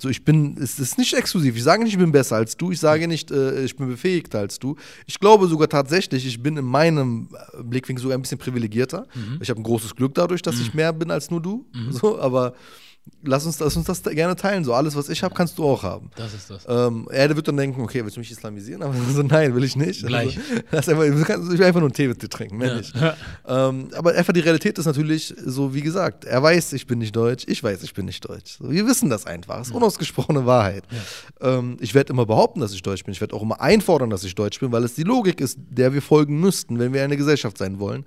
So, ich bin, es ist nicht exklusiv. Ich sage nicht, ich bin besser als du. Ich sage nicht, äh, ich bin befähigter als du. Ich glaube sogar tatsächlich, ich bin in meinem äh, Blickwinkel sogar ein bisschen privilegierter. Ich habe ein großes Glück dadurch, dass ich mehr bin als nur du. So, aber lass uns, lass uns das gerne teilen. So, alles, was ich habe, kannst du auch haben. Das ist das. Ähm, er wird dann denken, okay, willst du mich islamisieren? Aber so, nein, will ich nicht. Gleich. Also, das ist einfach, kannst- ich will einfach nur einen Tee mit dir trinken, mehr Ja. nicht. Ähm, aber einfach die Realität ist natürlich so, wie gesagt, er weiß, ich bin nicht deutsch, ich weiß, ich bin nicht deutsch. So, wir wissen das einfach, es ist unausgesprochene Wahrheit. Ähm, ich werde immer behaupten, dass ich deutsch bin. Ich werde auch immer einfordern, dass ich deutsch bin, weil es die Logik ist, der wir folgen müssten, wenn wir eine Gesellschaft sein wollen.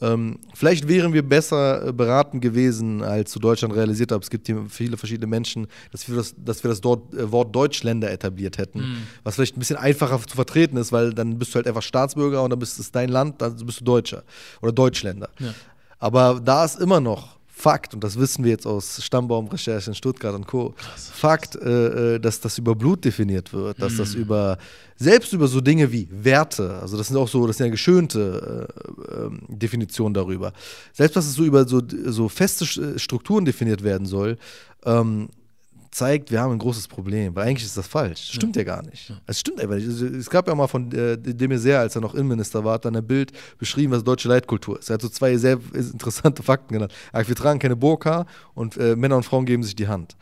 Ähm, vielleicht wären wir besser äh, beraten gewesen, als zu Deutschland realisiert habe. Es gibt hier viele verschiedene Menschen, dass wir das, dass wir das dort, äh, Wort Deutschländer etabliert hätten. Was vielleicht ein bisschen einfacher zu vertreten ist, weil dann bist du halt einfach Staatsbürger und dann bist es dein Land, dann bist du Deutscher oder Deutschländer. Ja. Aber da ist immer noch Fakt, und das wissen wir jetzt aus Stammbaumrecherche in Stuttgart und Co., Fakt, äh, äh, dass das über Blut definiert wird, dass das über, selbst über so Dinge wie Werte, also das sind auch so, das sind ja geschönte äh, ähm, Definitionen darüber, selbst dass es so über so, so feste Strukturen definiert werden soll, ähm, zeigt, wir haben ein großes Problem, weil eigentlich ist das falsch. Das stimmt ja, gar nicht. Es stimmt einfach nicht. Also, Es gab ja mal von äh, de Maizière, als er noch Innenminister war, hat dann ein Bild beschrieben, was deutsche Leitkultur ist. Er hat so zwei sehr interessante Fakten genannt. Er sagt, wir tragen keine Burka und äh, Männer und Frauen geben sich die Hand.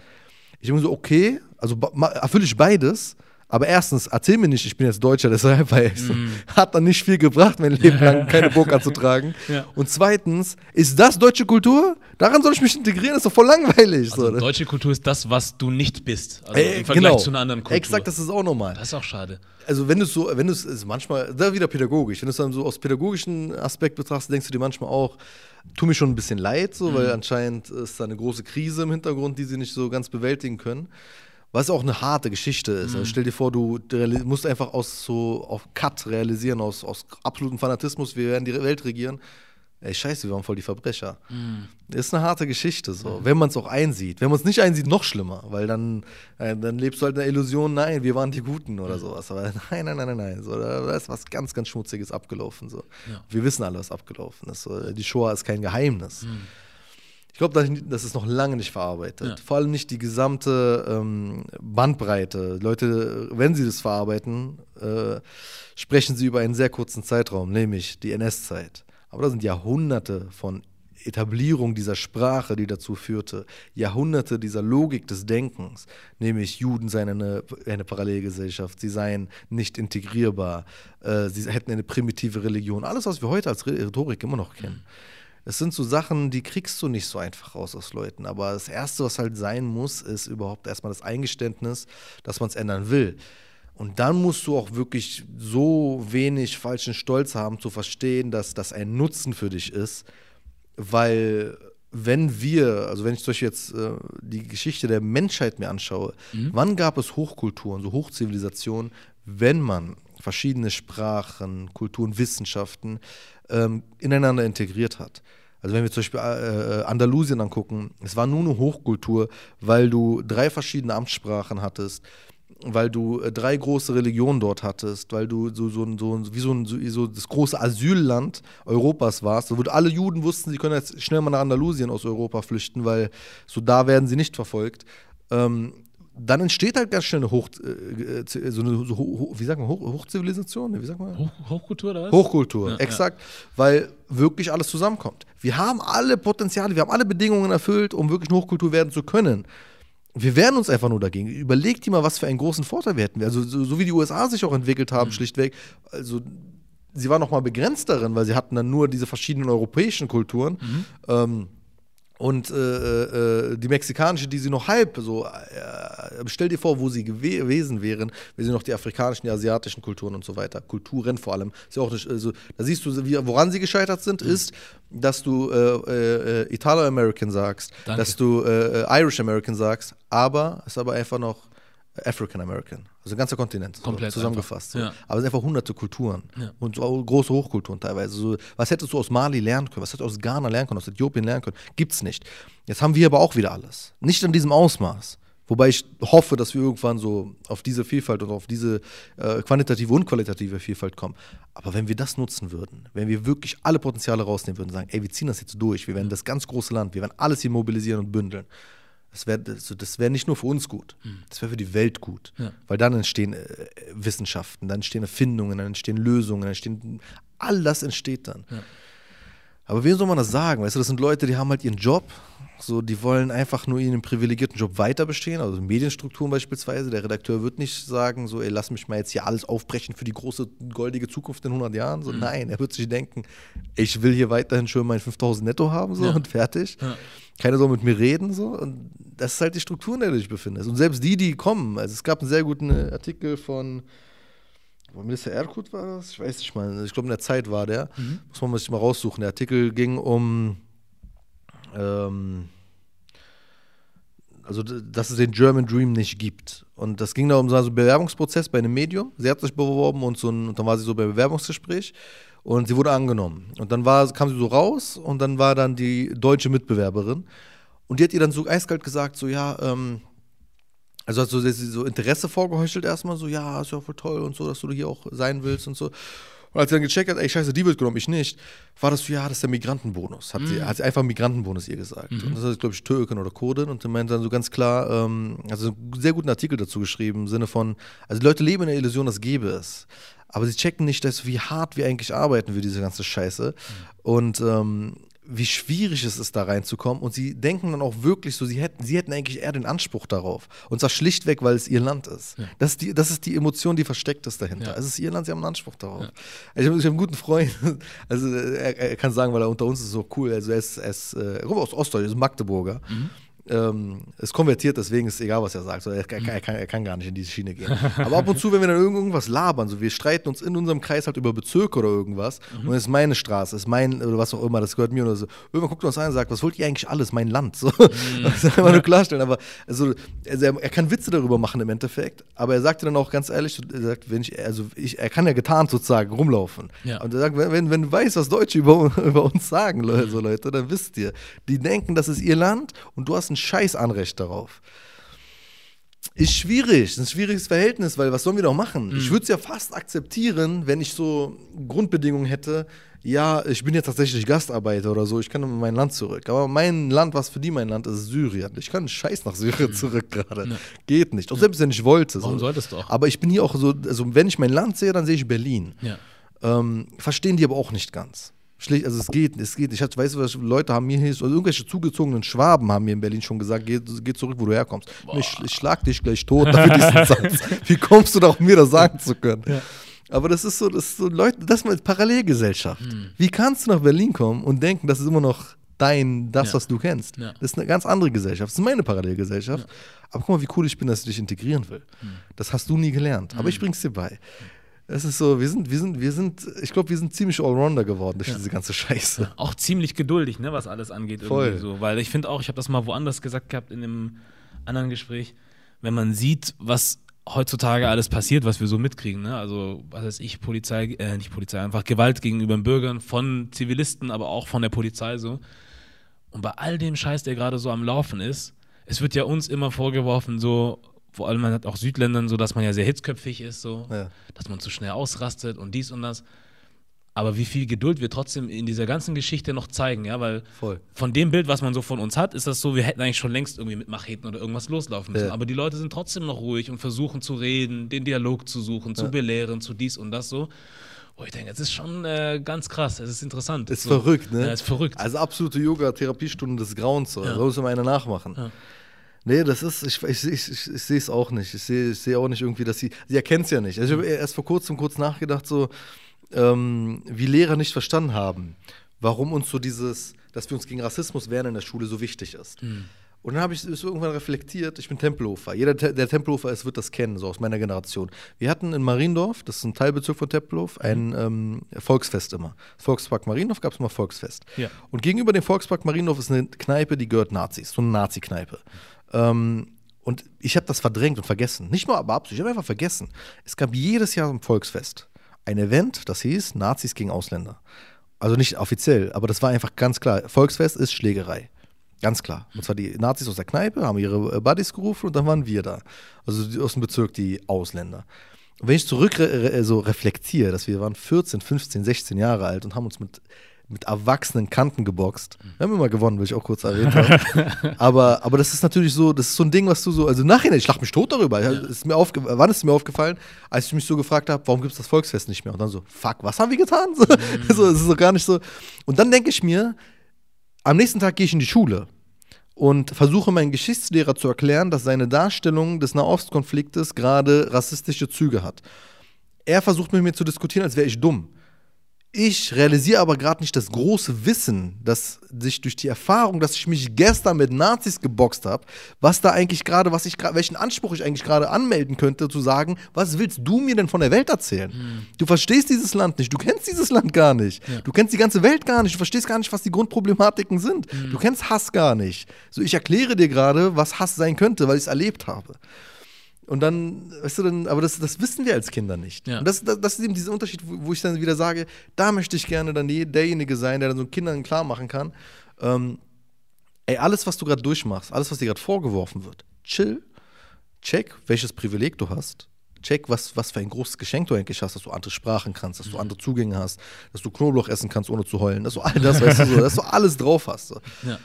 Ich denke so, okay, also erfülle ich beides, Aber erstens, erzähl mir nicht, ich bin jetzt Deutscher, deshalb, Mhm. hat dann nicht viel gebracht, mein Leben lang keine Burka zu tragen. Ja. Und zweitens, ist das deutsche Kultur? Daran soll ich mich integrieren, ist doch voll langweilig. Also so. deutsche Kultur ist das, was du nicht bist. Also Äh, im Vergleich genau. zu einer anderen Kultur. Exakt, das ist auch normal. das ist auch schade. Also wenn du es so, wenn du es manchmal, da wieder pädagogisch, wenn du es dann so aus pädagogischen Aspekt betrachtest, denkst du dir manchmal auch, tu mir schon ein bisschen leid, so, Mhm. weil anscheinend ist da eine große Krise im Hintergrund, die sie nicht so ganz bewältigen können. Was auch eine harte Geschichte ist. Mhm. Also stell dir vor, du musst einfach aus so auf Cut realisieren, aus, aus absolutem Fanatismus, wir werden die Welt regieren. Ey, scheiße, wir waren voll die Verbrecher. Mhm. Ist eine harte Geschichte, so. Wenn man es auch einsieht. Wenn man es nicht einsieht, noch schlimmer, weil dann, äh, dann lebst du halt in der Illusion, nein, wir waren die Guten oder Mhm. sowas. Aber nein, nein, nein, nein, nein. So, da, da ist was ganz, ganz Schmutziges abgelaufen. So. Ja. Wir wissen alle, was abgelaufen ist. So. Die Shoah ist kein Geheimnis. Mhm. Ich glaube, das, ist noch lange nicht verarbeitet. Ja. Vor allem nicht die gesamte ähm, Bandbreite. Leute, wenn sie das verarbeiten, äh, sprechen sie über einen sehr kurzen Zeitraum, nämlich die NS-Zeit. Aber da sind Jahrhunderte von Etablierung dieser Sprache, die dazu führte, Jahrhunderte dieser Logik des Denkens, nämlich Juden seien eine, eine Parallelgesellschaft, sie seien nicht integrierbar, äh, sie hätten eine primitive Religion, alles, was wir heute als Rhetorik immer noch kennen. Das sind so Sachen, die kriegst du nicht so einfach raus aus Leuten. Aber das Erste, was halt sein muss, ist überhaupt erstmal das Eingeständnis, dass man es ändern will. Und dann musst du auch wirklich so wenig falschen Stolz haben, zu verstehen, dass das ein Nutzen für dich ist. Weil, wenn wir, also wenn ich zum Beispiel jetzt äh, die Geschichte der Menschheit mir anschaue, wann gab es Hochkulturen, so Hochzivilisationen, wenn man verschiedene Sprachen, Kulturen, Wissenschaften ähm, ineinander integriert hat? Also wenn wir zum Beispiel äh, äh, Andalusien angucken, es war nur eine Hochkultur, weil du drei verschiedene Amtssprachen hattest, weil du äh, drei große Religionen dort hattest, weil du so, so, so, wie so, ein, so, das große Asylland Europas warst, wo alle Juden wussten, sie können jetzt schnell mal nach Andalusien aus Europa flüchten, weil so da werden sie nicht verfolgt. Ähm, dann entsteht halt ganz schnell eine Hoch, äh, äh, so eine, so, ho- wie sagt man, Hoch, Hochzivilisation? Wie sagt man? Hoch, Hochkultur oder was? Hochkultur, Ja, exakt, weil wirklich alles zusammenkommt. Wir haben alle Potenziale, wir haben alle Bedingungen erfüllt, um wirklich eine Hochkultur werden zu können. Wir wehren uns einfach nur dagegen. Überlegt dir mal, was für einen großen Vorteil wir hätten. Also so, so wie die USA sich auch entwickelt haben, schlichtweg. Also sie waren noch mal begrenzt darin, weil sie hatten dann nur diese verschiedenen europäischen Kulturen. Ähm, und äh, äh, die mexikanische, die sie noch halb so, äh, stell dir vor, wo sie gewe gewesen wären, wenn sie noch die afrikanischen, die asiatischen Kulturen und so weiter, Kulturen vor allem, ist ja auch nicht, also, da siehst du, wie, woran sie gescheitert sind, ist, dass du äh, äh, Italo-American sagst, Danke. dass du äh, Irish-American sagst, aber es ist aber einfach noch African American, also ein ganzer Kontinent so, Komplett zusammengefasst. So. ja. Aber es sind einfach hunderte Kulturen Ja. und so große Hochkulturen teilweise. So, was hättest du aus Mali lernen können? Was hättest du aus Ghana lernen können? Aus Äthiopien lernen können? Gibt's nicht. Jetzt haben wir aber auch wieder alles. Nicht in diesem Ausmaß. Wobei ich hoffe, dass wir irgendwann so auf diese Vielfalt und auf diese äh, quantitative und qualitative Vielfalt kommen. Aber wenn wir das nutzen würden, wenn wir wirklich alle Potenziale rausnehmen würden, sagen, ey, wir ziehen das jetzt durch, wir werden das ganz große Land, wir werden alles hier mobilisieren und bündeln. Das wäre das wär nicht nur für uns gut, das wäre für die Welt gut. Ja. Weil dann entstehen äh, Wissenschaften, dann entstehen Erfindungen, dann entstehen Lösungen, dann entstehen, all das entsteht dann. Ja. Aber wem soll man das sagen? Weißt du, das sind Leute, die haben halt ihren Job, so, die wollen einfach nur ihren privilegierten Job weiter bestehen, also Medienstrukturen beispielsweise. Der Redakteur wird nicht sagen, so, ey, lass mich mal jetzt hier alles aufbrechen für die große goldige Zukunft in 100 Jahren. Mhm. So, nein, er wird sich denken, ich will hier weiterhin schön mein 5000 netto haben, so, Ja. und fertig. Ja. Keiner soll mit mir reden, so. Und das ist halt die Struktur, in der du dich befindest. Und selbst die, die kommen, also es gab einen sehr guten Artikel von, wo Minister Erkut war das? Ich weiß nicht mal. Ich glaube, in der Zeit war der. Muss man sich mal raussuchen. Der Artikel ging um, ähm, also, dass es den German Dream nicht gibt. Und das ging da um so einen Bewerbungsprozess bei einem Medium. Sie hat sich beworben und, so ein, und dann war sie so beim Bewerbungsgespräch und sie wurde angenommen. Und dann war, kam sie so raus und dann war dann die deutsche Mitbewerberin. Und die hat ihr dann so eiskalt gesagt, so, ja, ähm, also hat so, sie so Interesse vorgeheuchelt erstmal, so, ja, ist ja voll toll und so, dass du hier auch sein willst und so. Und als sie dann gecheckt hat, ey, scheiße, die wird genommen, ich nicht, war das so, ja, das ist der Migrantenbonus. Hat, sie, hat sie einfach Migrantenbonus ihr gesagt. Und das ist, glaube ich, Türkin oder Kurdin. Und sie meinte dann so ganz klar, ähm, also einen sehr guten Artikel dazu geschrieben, im Sinne von, also die Leute leben in der Illusion, das gäbe es. Aber sie checken nicht, dass, wie hart wir eigentlich arbeiten für diese ganze Scheiße. Und ähm, wie schwierig es ist, da reinzukommen. Und sie denken dann auch wirklich so, sie hätten, sie hätten eigentlich eher den Anspruch darauf. Und zwar schlichtweg, weil es ihr Land ist. Ja. Das, ist die, das ist die Emotion, die versteckt ist dahinter. Ja. Es ist ihr Land, sie haben einen Anspruch darauf. Ja. Ich habe hab einen guten Freund, also er, er, kann sagen, weil er unter uns ist so cool. Also er ist, er ist äh, aus Ostdeutschland, ist Magdeburger. Mhm ähm, ist konvertiert, deswegen ist es egal, was er sagt. So, er, er, er, kann, er, kann, gar nicht in diese Schiene gehen. Aber ab und zu, wenn wir dann irgendwas labern, so wir streiten uns in unserem Kreis halt über Bezirke oder irgendwas mhm. und es ist meine Straße, es ist mein, oder was auch immer, das gehört mir oder so. Irgendwann guckt er uns an und sagt, was wollt ihr eigentlich alles? Mein Land. So. Mhm. Das einfach nur klarstellen. Aber also, also er, kann Witze darüber machen im Endeffekt, aber er sagte dann auch ganz ehrlich, er sagt, wenn ich, also ich, er kann ja getarnt sozusagen rumlaufen. Ja. Und er sagt, wenn, wenn du weißt, was Deutsche über, über uns sagen, so Leute, dann wisst ihr. Die denken, das ist ihr Land und du hast ein scheiß Anrecht darauf. Ist schwierig, ist ein schwieriges Verhältnis, weil was sollen wir doch machen? Mhm. Ich würde es ja fast akzeptieren, wenn ich so Grundbedingungen hätte, ja, ich bin jetzt tatsächlich Gastarbeiter oder so, ich kann in mein Land zurück. Aber mein Land, was für die mein Land ist, ist Syrien. Ich kann Scheiß nach Syrien mhm. zurück gerade. Ja. Geht nicht. Auch selbst wenn ich wollte. Warum so. solltest du auch? Aber ich bin hier auch so, also wenn ich mein Land sehe, dann sehe ich Berlin. Ja. Ähm, verstehen die aber auch nicht ganz. Schlicht, also es geht, es geht. Ich weiß, was Leute haben mir hier, also irgendwelche zugezogenen Schwaben haben mir in Berlin schon gesagt, geh, geh zurück, wo du herkommst. Ich, ich, schlag dich gleich tot dafür diesen Satz. Wie kommst du da auch mir das sagen zu können? Ja. Aber das ist so, das ist so Leute, das ist mal Parallelgesellschaft. Hm. Wie kannst du nach Berlin kommen und denken, das ist immer noch dein, das, ja. was du kennst? Ja. Das ist eine ganz andere Gesellschaft. Das ist meine Parallelgesellschaft. Aber guck mal, wie cool ich bin, dass ich dich integrieren will. Hm. Das hast du nie gelernt. Aber hm. ich bring's dir bei. Es ist so, wir sind, wir sind, wir sind, ich glaube, wir sind ziemlich Allrounder geworden durch ja. diese ganze Scheiße. Auch ziemlich geduldig, ne, was alles angeht. Voll. So. Weil ich finde auch, ich habe das mal woanders gesagt gehabt in einem anderen Gespräch, wenn man sieht, was heutzutage alles passiert, was wir so mitkriegen, ne? Also, was weiß ich, Polizei, äh, nicht Polizei, einfach Gewalt gegenüber den Bürgern von Zivilisten, aber auch von der Polizei so. Und bei all dem Scheiß, der gerade so am Laufen ist, es wird ja uns immer vorgeworfen, so, vor allem man hat auch Südländern so, dass man ja sehr hitzköpfig ist, so, ja. dass man zu schnell ausrastet und dies und das. Aber wie viel Geduld wir trotzdem in dieser ganzen Geschichte noch zeigen, ja, weil Voll. von dem Bild, was man so von uns hat, ist das so, wir hätten eigentlich schon längst irgendwie mit Macheten oder irgendwas loslaufen müssen. Ja. Aber die Leute sind trotzdem noch ruhig und versuchen zu reden, den Dialog zu suchen, zu ja. belehren, zu dies und das so. Wo ich denke, es ist schon äh, ganz krass, es ist interessant. Ist so. verrückt, ne? Ja, ist verrückt. Also absolute Yoga-Therapiestunde des Grauens, so. Ja. so müssen wir eine nachmachen. Ja. Nee, das ist, ich, ich, ich, ich, ich sehe es auch nicht. Ich sehe ich seh auch nicht irgendwie, dass sie, sie erkennt es ja nicht. Also ich habe erst vor kurzem kurz nachgedacht, so, ähm, wie Lehrer nicht verstanden haben, warum uns so dieses, dass wir uns gegen Rassismus wehren in der Schule so wichtig ist. Mhm. Und dann habe ich es irgendwann reflektiert, ich bin Tempelhofer. Jeder, der Tempelhofer ist, wird das kennen, so aus meiner Generation. Wir hatten in Mariendorf, das ist ein Teilbezirk von Tempelhof, mhm. ein ähm, Volksfest immer. Volkspark Mariendorf gab es immer Volksfest. Ja. Und gegenüber dem Volkspark Mariendorf ist eine Kneipe, die gehört Nazis, so eine Nazi-Kneipe. Ähm, und ich habe das verdrängt und vergessen. Nicht nur aber absolut, ich habe einfach vergessen. Es gab jedes Jahr ein Volksfest. Ein Event, das hieß Nazis gegen Ausländer. Also nicht offiziell, aber das war einfach ganz klar. Volksfest ist Schlägerei. Ganz klar. Und zwar die Nazis aus der Kneipe haben ihre äh, Buddies gerufen und dann waren wir da. Also aus dem Bezirk die Ausländer. Und wenn ich zurück re so reflektiere, dass wir waren 14, 15, 16 Jahre alt und haben uns mit mit erwachsenen Kanten geboxt. Wir haben immer gewonnen, will ich auch kurz erwähnen. aber, aber das ist natürlich so, das ist so ein Ding, was du so, also nachher, ich lach mich tot darüber. Ja. Ist mir aufge wann ist es mir aufgefallen, als ich mich so gefragt habe, warum gibt es das Volksfest nicht mehr? Und dann so, fuck, was haben wir getan? So, mhm. so, es ist so gar nicht so. Und dann denke ich mir, am nächsten Tag gehe ich in die Schule und versuche meinen Geschichtslehrer zu erklären, dass seine Darstellung des Nahostkonfliktes gerade rassistische Züge hat. Er versucht mit mir zu diskutieren, als wäre ich dumm. Ich realisiere aber gerade nicht das große Wissen, das sich durch die Erfahrung, dass ich mich gestern mit Nazis geboxt habe, was da eigentlich gerade, was ich welchen Anspruch ich eigentlich gerade anmelden könnte, zu sagen, was willst du mir denn von der Welt erzählen? Mhm. Du verstehst dieses Land nicht, du kennst dieses Land gar nicht, ja. du kennst die ganze Welt gar nicht, du verstehst gar nicht, was die Grundproblematiken sind, mhm. du kennst Hass gar nicht. So, ich erkläre dir gerade, was Hass sein könnte, weil ich es erlebt habe. Und dann, weißt du, dann, aber das, das wissen wir als Kinder nicht. Ja. Und das, das, das, ist eben dieser Unterschied, wo, wo, ich dann wieder sage, da möchte ich gerne dann derjenige sein, der dann so Kindern klar machen kann, ähm, ey, alles, was du gerade durchmachst, alles, was dir gerade vorgeworfen wird, chill, check, welches Privileg du hast, check, was, was für ein großes Geschenk du eigentlich hast, dass du andere Sprachen kannst, dass du mhm. andere Zugänge hast, dass du Knoblauch essen kannst, ohne zu heulen, dass du all das, weißt du, so, dass du alles drauf hast. So. Ja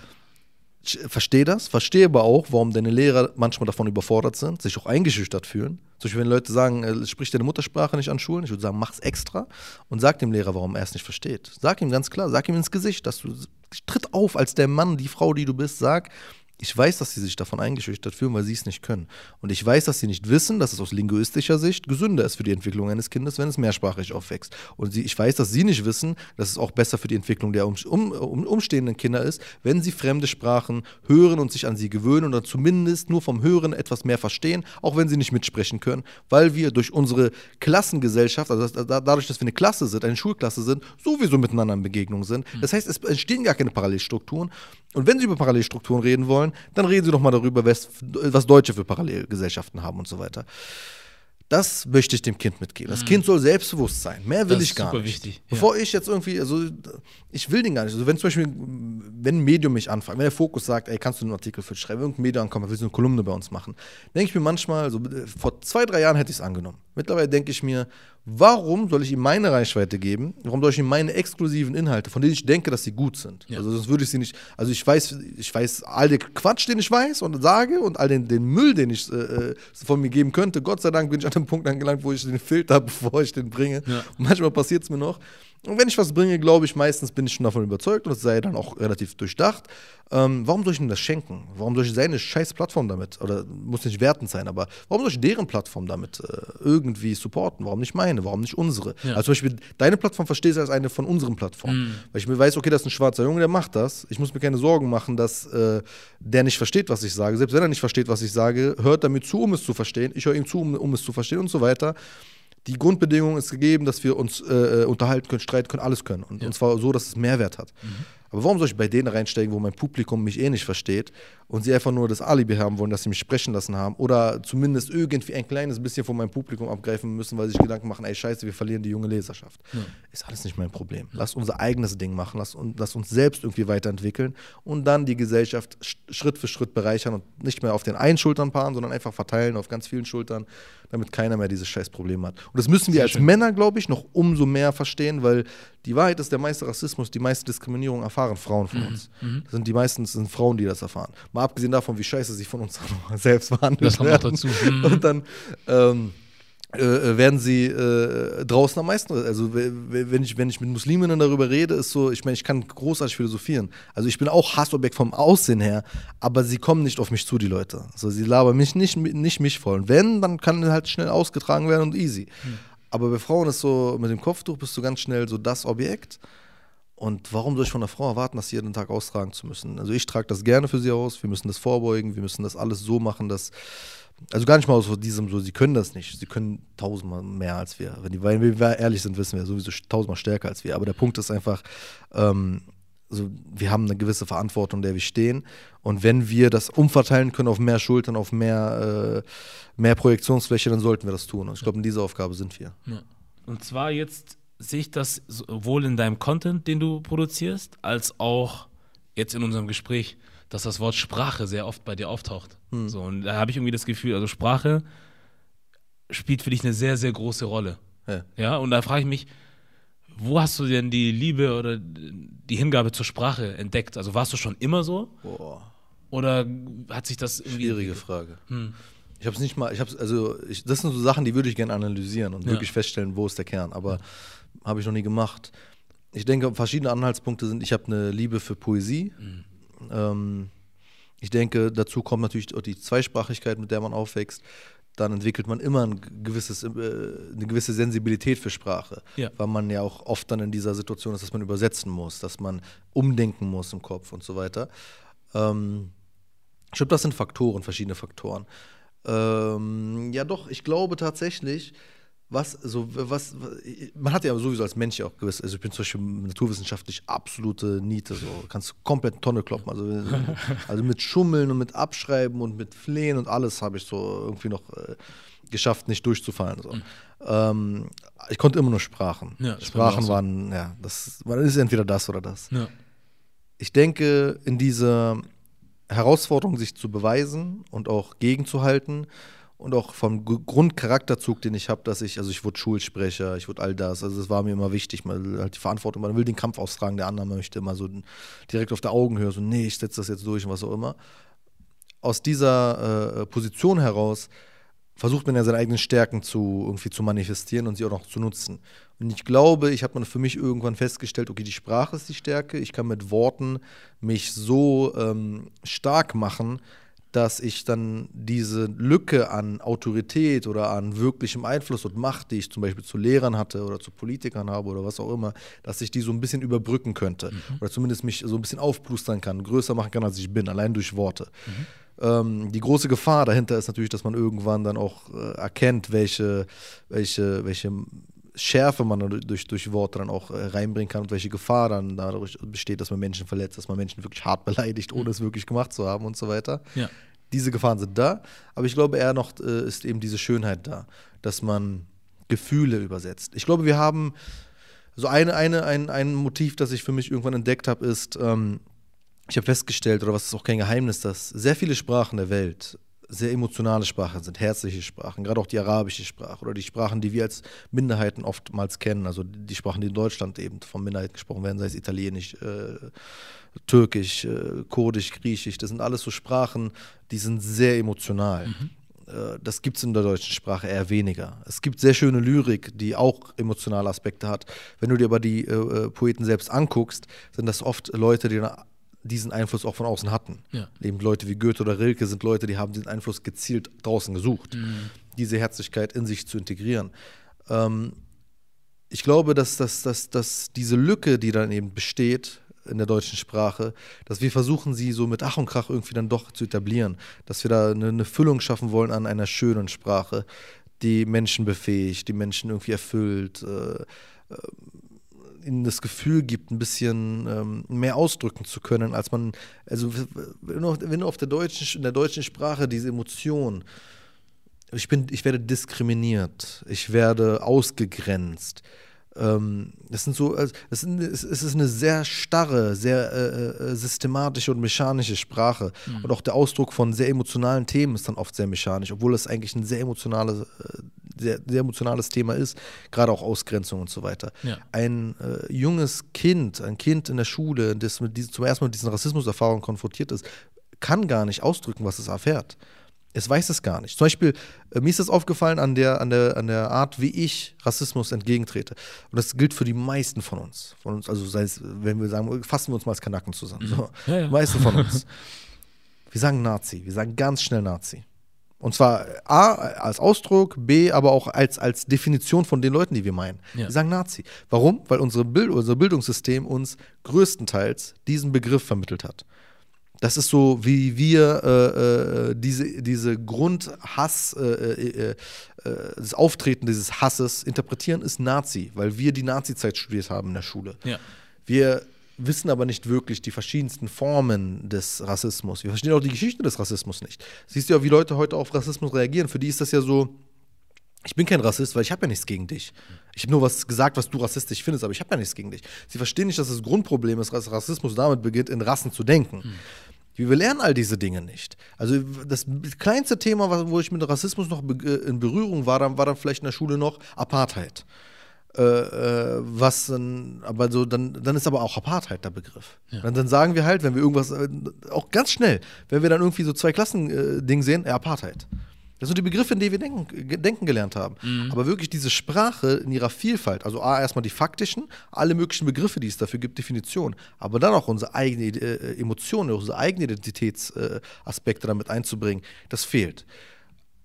verstehe das, verstehe aber auch, warum deine Lehrer manchmal davon überfordert sind, sich auch eingeschüchtert fühlen. Zum Beispiel, wenn Leute sagen, äh, sprich deine Muttersprache nicht an Schulen, ich würde sagen, mach's extra und sag dem Lehrer, warum er es nicht versteht. Sag ihm ganz klar, sag ihm ins Gesicht, dass du tritt auf als der Mann, die Frau, die du bist, sag, ich weiß, dass sie sich davon eingeschüchtert fühlen, weil sie es nicht können. Und ich weiß, dass sie nicht wissen, dass es aus linguistischer Sicht gesünder ist für die Entwicklung eines Kindes, wenn es mehrsprachig aufwächst. Und sie, ich weiß, dass sie nicht wissen, dass es auch besser für die Entwicklung der um, um, umstehenden Kinder ist, wenn sie fremde Sprachen hören und sich an sie gewöhnen oder zumindest nur vom Hören etwas mehr verstehen, auch wenn sie nicht mitsprechen können, weil wir durch unsere Klassengesellschaft, also das, dadurch, dass wir eine Klasse sind, eine Schulklasse sind, sowieso miteinander in Begegnung sind. Das heißt, es entstehen gar keine Parallelstrukturen. Und wenn sie über Parallelstrukturen reden wollen, dann reden Sie doch mal darüber, was, was Deutsche für Parallelgesellschaften haben und so weiter. Das möchte ich dem Kind mitgeben. Das mhm. Kind soll selbstbewusst sein. Mehr will das ich gar super nicht. Wichtig. Bevor ja. ich jetzt irgendwie, also ich will den gar nicht. Also wenn zum Beispiel, wenn ein Medium mich anfragt, wenn der Fokus sagt, ey, kannst du einen Artikel für schreiben, irgendein Medium ankommt, willst du eine Kolumne bei uns machen, denke ich mir manchmal, also vor zwei, drei Jahren hätte ich es angenommen. Mittlerweile denke ich mir, warum soll ich ihm meine Reichweite geben? Warum soll ich ihm meine exklusiven Inhalte, von denen ich denke, dass sie gut sind? Ja. Also sonst würde ich sie nicht, also ich weiß, ich weiß all den Quatsch, den ich weiß und sage und all den, den Müll, den ich äh, äh von mir geben könnte. Gott sei Dank bin ich an dem Punkt angelangt, wo ich den Filter, bevor ich den bringe. Ja. Und manchmal passiert es mir noch. Und wenn ich was bringe, glaube ich, meistens bin ich schon davon überzeugt und es sei dann auch relativ durchdacht. Ähm, warum soll ich ihm das schenken? Warum soll ich seine scheiß Plattform damit, oder muss nicht wertend sein, aber warum soll ich deren Plattform damit äh, irgendwie supporten? Warum nicht meine? Warum nicht unsere? Ja. Also zum Beispiel, deine Plattform verstehst du als eine von unseren Plattformen. Mhm. Weil ich mir weiß, okay, das ist ein schwarzer Junge, der macht das. Ich muss mir keine Sorgen machen, dass äh, der nicht versteht, was ich sage. Selbst wenn er nicht versteht, was ich sage, hört er mir zu, um es zu verstehen. Ich höre ihm zu, um, um es zu verstehen und so weiter die Grundbedingung ist gegeben, dass wir uns äh, äh, unterhalten können, streiten können, alles können. Und, ja. und zwar so, dass es Mehrwert hat. Mhm. Aber warum soll ich bei denen reinsteigen, wo mein Publikum mich eh nicht versteht und sie einfach nur das Alibi haben wollen, dass sie mich sprechen lassen haben oder zumindest irgendwie ein kleines bisschen von meinem Publikum abgreifen müssen, weil sie sich Gedanken machen, ey scheiße, wir verlieren die junge Leserschaft. Ja. Ist alles nicht mein Problem. Lass unser eigenes Ding machen, lass, lass uns selbst irgendwie weiterentwickeln und dann die Gesellschaft Schritt für Schritt bereichern und nicht mehr auf den einen Schultern paaren, sondern einfach verteilen auf ganz vielen Schultern, damit keiner mehr dieses scheiß Problem hat. Und das müssen wir Sehr als schön. Männer, glaube ich, noch umso mehr verstehen, weil die Wahrheit ist, der meiste Rassismus, die meiste Diskriminierung erfahren Frauen von mhm. uns. Mhm. Das sind die meisten sind Frauen, die das erfahren. Mal abgesehen davon, wie scheiße sie von uns selbst behandelt das kommt werden. Dazu. Mhm. Und dann ähm, äh, äh, werden sie äh, draußen am meisten. Also wenn ich, wenn ich mit Musliminnen darüber rede, ist so, ich meine, ich kann großartig philosophieren. Also ich bin auch Hassobjekt vom Aussehen her, aber sie kommen nicht auf mich zu, die Leute. Also sie labern mich nicht, nicht mich voll. Und wenn, dann kann halt schnell ausgetragen werden und easy. Mhm. Aber bei Frauen ist so, mit dem Kopftuch bist du ganz schnell so das Objekt. Und warum soll ich von einer Frau erwarten, das jeden Tag austragen zu müssen? Also ich trage das gerne für sie aus, wir müssen das vorbeugen, wir müssen das alles so machen, dass, also gar nicht mal aus diesem so, sie können das nicht, sie können tausendmal mehr als wir. Wenn, die, wenn wir ehrlich sind, wissen wir sowieso tausendmal stärker als wir. Aber der Punkt ist einfach, ähm, also wir haben eine gewisse Verantwortung, der wir stehen. Und wenn wir das umverteilen können auf mehr Schultern, auf mehr, äh, mehr Projektionsfläche, dann sollten wir das tun. Und ich glaube, in dieser Aufgabe sind wir. Ja. Und zwar jetzt sehe ich das sowohl in deinem Content, den du produzierst, als auch jetzt in unserem Gespräch, dass das Wort Sprache sehr oft bei dir auftaucht. Hm. So, und da habe ich irgendwie das Gefühl, also Sprache spielt für dich eine sehr, sehr große Rolle. Ja, ja und da frage ich mich, wo hast du denn die Liebe oder die Hingabe zur Sprache entdeckt? Also warst du schon immer so? Boah. Oder hat sich das irgendwie. Schwierige Frage. Hm. Ich habe es nicht mal, ich habe also ich, das sind so Sachen, die würde ich gerne analysieren und ja. wirklich feststellen, wo ist der Kern. Aber habe ich noch nie gemacht. Ich denke, verschiedene Anhaltspunkte sind, ich habe eine Liebe für Poesie. Mhm. Ähm, ich denke, dazu kommt natürlich auch die Zweisprachigkeit, mit der man aufwächst dann entwickelt man immer ein gewisses, äh, eine gewisse Sensibilität für Sprache, ja. weil man ja auch oft dann in dieser Situation ist, dass man übersetzen muss, dass man umdenken muss im Kopf und so weiter. Ähm, ich glaube, das sind Faktoren, verschiedene Faktoren. Ähm, ja, doch, ich glaube tatsächlich, was, so, was, man hat ja sowieso als Mensch auch gewiss, also ich bin zum Beispiel naturwissenschaftlich absolute Niete, so, kannst komplett Tonne kloppen, also, also mit Schummeln und mit Abschreiben und mit Flehen und alles habe ich so irgendwie noch äh, geschafft, nicht durchzufallen, so. Mhm. Ähm, ich konnte immer nur Sprachen. Ja, Sprachen waren, ja, das, man ist entweder das oder das. Ja. Ich denke, in dieser Herausforderung, sich zu beweisen und auch gegenzuhalten, und auch vom Grundcharakterzug, den ich habe, dass ich, also ich wurde Schulsprecher, ich wurde all das, also es war mir immer wichtig, man halt die Verantwortung, man will den Kampf austragen, der andere möchte immer so direkt auf der Augenhöhe, so nee, ich setze das jetzt durch und was auch immer. Aus dieser äh, Position heraus versucht man ja seine eigenen Stärken zu irgendwie zu manifestieren und sie auch noch zu nutzen. Und ich glaube, ich habe für mich irgendwann festgestellt, okay, die Sprache ist die Stärke. Ich kann mit Worten mich so ähm, stark machen, dass ich dann diese Lücke an Autorität oder an wirklichem Einfluss und Macht, die ich zum Beispiel zu Lehrern hatte oder zu Politikern habe oder was auch immer, dass ich die so ein bisschen überbrücken könnte mhm. oder zumindest mich so ein bisschen aufplustern kann, größer machen kann, als ich bin, allein durch Worte. Mhm. Ähm, die große Gefahr dahinter ist natürlich, dass man irgendwann dann auch äh, erkennt, welche, welche, welche Schärfe man durch, durch Worte dann auch äh, reinbringen kann und welche Gefahr dann dadurch besteht, dass man Menschen verletzt, dass man Menschen wirklich hart beleidigt, ohne mhm. es wirklich gemacht zu haben und so weiter. Ja. Diese Gefahren sind da, aber ich glaube eher noch äh, ist eben diese Schönheit da, dass man Gefühle übersetzt. Ich glaube, wir haben so eine, eine, ein, ein Motiv, das ich für mich irgendwann entdeckt habe, ist, ähm, ich habe festgestellt, oder was ist auch kein Geheimnis, dass sehr viele Sprachen der Welt sehr emotionale Sprachen sind, herzliche Sprachen, gerade auch die arabische Sprache oder die Sprachen, die wir als Minderheiten oftmals kennen, also die Sprachen, die in Deutschland eben von Minderheiten gesprochen werden, sei es Italienisch, äh, Türkisch, äh, Kurdisch, Griechisch, das sind alles so Sprachen, die sind sehr emotional. Mhm. Äh, das gibt es in der deutschen Sprache eher weniger. Es gibt sehr schöne Lyrik, die auch emotionale Aspekte hat. Wenn du dir aber die äh, äh, Poeten selbst anguckst, sind das oft Leute, die eine diesen Einfluss auch von außen hatten. Ja. Eben Leute wie Goethe oder Rilke sind Leute, die haben diesen Einfluss gezielt draußen gesucht, mhm. diese Herzlichkeit in sich zu integrieren. Ähm, ich glaube, dass, dass, dass, dass diese Lücke, die dann eben besteht in der deutschen Sprache, dass wir versuchen, sie so mit Ach und Krach irgendwie dann doch zu etablieren, dass wir da eine, eine Füllung schaffen wollen an einer schönen Sprache, die Menschen befähigt, die Menschen irgendwie erfüllt. Äh, äh ihnen das Gefühl gibt, ein bisschen ähm, mehr ausdrücken zu können, als man, also wenn du, auf der deutschen, in der deutschen Sprache diese Emotion, ich bin, ich werde diskriminiert, ich werde ausgegrenzt, ähm, das sind so, sind, es ist eine sehr starre, sehr äh, äh, systematische und mechanische Sprache. Mhm. Und auch der Ausdruck von sehr emotionalen Themen ist dann oft sehr mechanisch, obwohl es eigentlich ein sehr emotionales, äh, sehr, sehr emotionales Thema ist, gerade auch Ausgrenzung und so weiter. Ja. Ein äh, junges Kind, ein Kind in der Schule, das mit diesem, zum ersten Mal mit diesen Rassisuserfahrungen konfrontiert ist, kann gar nicht ausdrücken, was es erfährt. Es weiß es gar nicht. Zum Beispiel, äh, mir ist das aufgefallen an der, an, der, an der Art, wie ich Rassismus entgegentrete. Und das gilt für die meisten von uns. Von uns, also sei es, wenn wir sagen, fassen wir uns mal als Kanaken zusammen. So. Ja, ja. Die meisten von uns. Wir sagen Nazi. Wir sagen ganz schnell Nazi. Und zwar A als Ausdruck, B aber auch als, als Definition von den Leuten, die wir meinen. Ja. Wir sagen Nazi. Warum? Weil unsere Bild, unser Bildungssystem uns größtenteils diesen Begriff vermittelt hat. Das ist so, wie wir äh, äh, diese, diese Grundhass, äh, äh, äh, das Auftreten dieses Hasses interpretieren, ist Nazi, weil wir die Nazi-Zeit studiert haben in der Schule. Ja. Wir wissen aber nicht wirklich die verschiedensten Formen des Rassismus. Wir verstehen auch die Geschichte des Rassismus nicht. Siehst du ja, wie Leute heute auf Rassismus reagieren. Für die ist das ja so, ich bin kein Rassist, weil ich habe ja nichts gegen dich. Ich habe nur was gesagt, was du rassistisch findest, aber ich habe ja nichts gegen dich. Sie verstehen nicht, dass das Grundproblem ist, dass Rassismus damit beginnt, in Rassen zu denken. Mhm. Wir lernen all diese Dinge nicht. Also das kleinste Thema, wo ich mit Rassismus noch äh, in Berührung war, war dann vielleicht in der Schule noch Apartheid. Äh, äh, was dann, aber so, dann, dann ist aber auch Apartheid der Begriff. Ja. Dann, dann, sagen wir halt, wenn wir irgendwas, äh, auch ganz schnell, wenn wir dann irgendwie so zwei Klassen-Ding sehen, äh, Apartheid. Das sind die Begriffe, in denen wir denken, denken gelernt haben. Mhm. Aber wirklich diese Sprache in ihrer Vielfalt, also A, erstmal die faktischen, alle möglichen Begriffe, die es dafür gibt, Definitionen, aber dann auch unsere eigene äh, Emotionen, unsere eigenen Identitätsaspekte äh, damit einzubringen, das fehlt.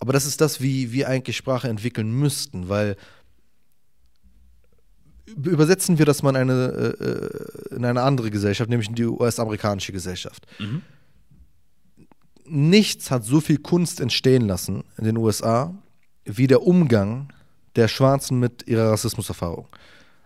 Aber das ist das, wie wir eigentlich Sprache entwickeln müssten, weil übersetzen wir das mal in eine, äh, äh in eine andere Gesellschaft, nämlich in die US-amerikanische Gesellschaft. Mhm nichts hat so viel Kunst entstehen lassen in den USA wie der Umgang der Schwarzen mit ihrer Rassismuserfahrung.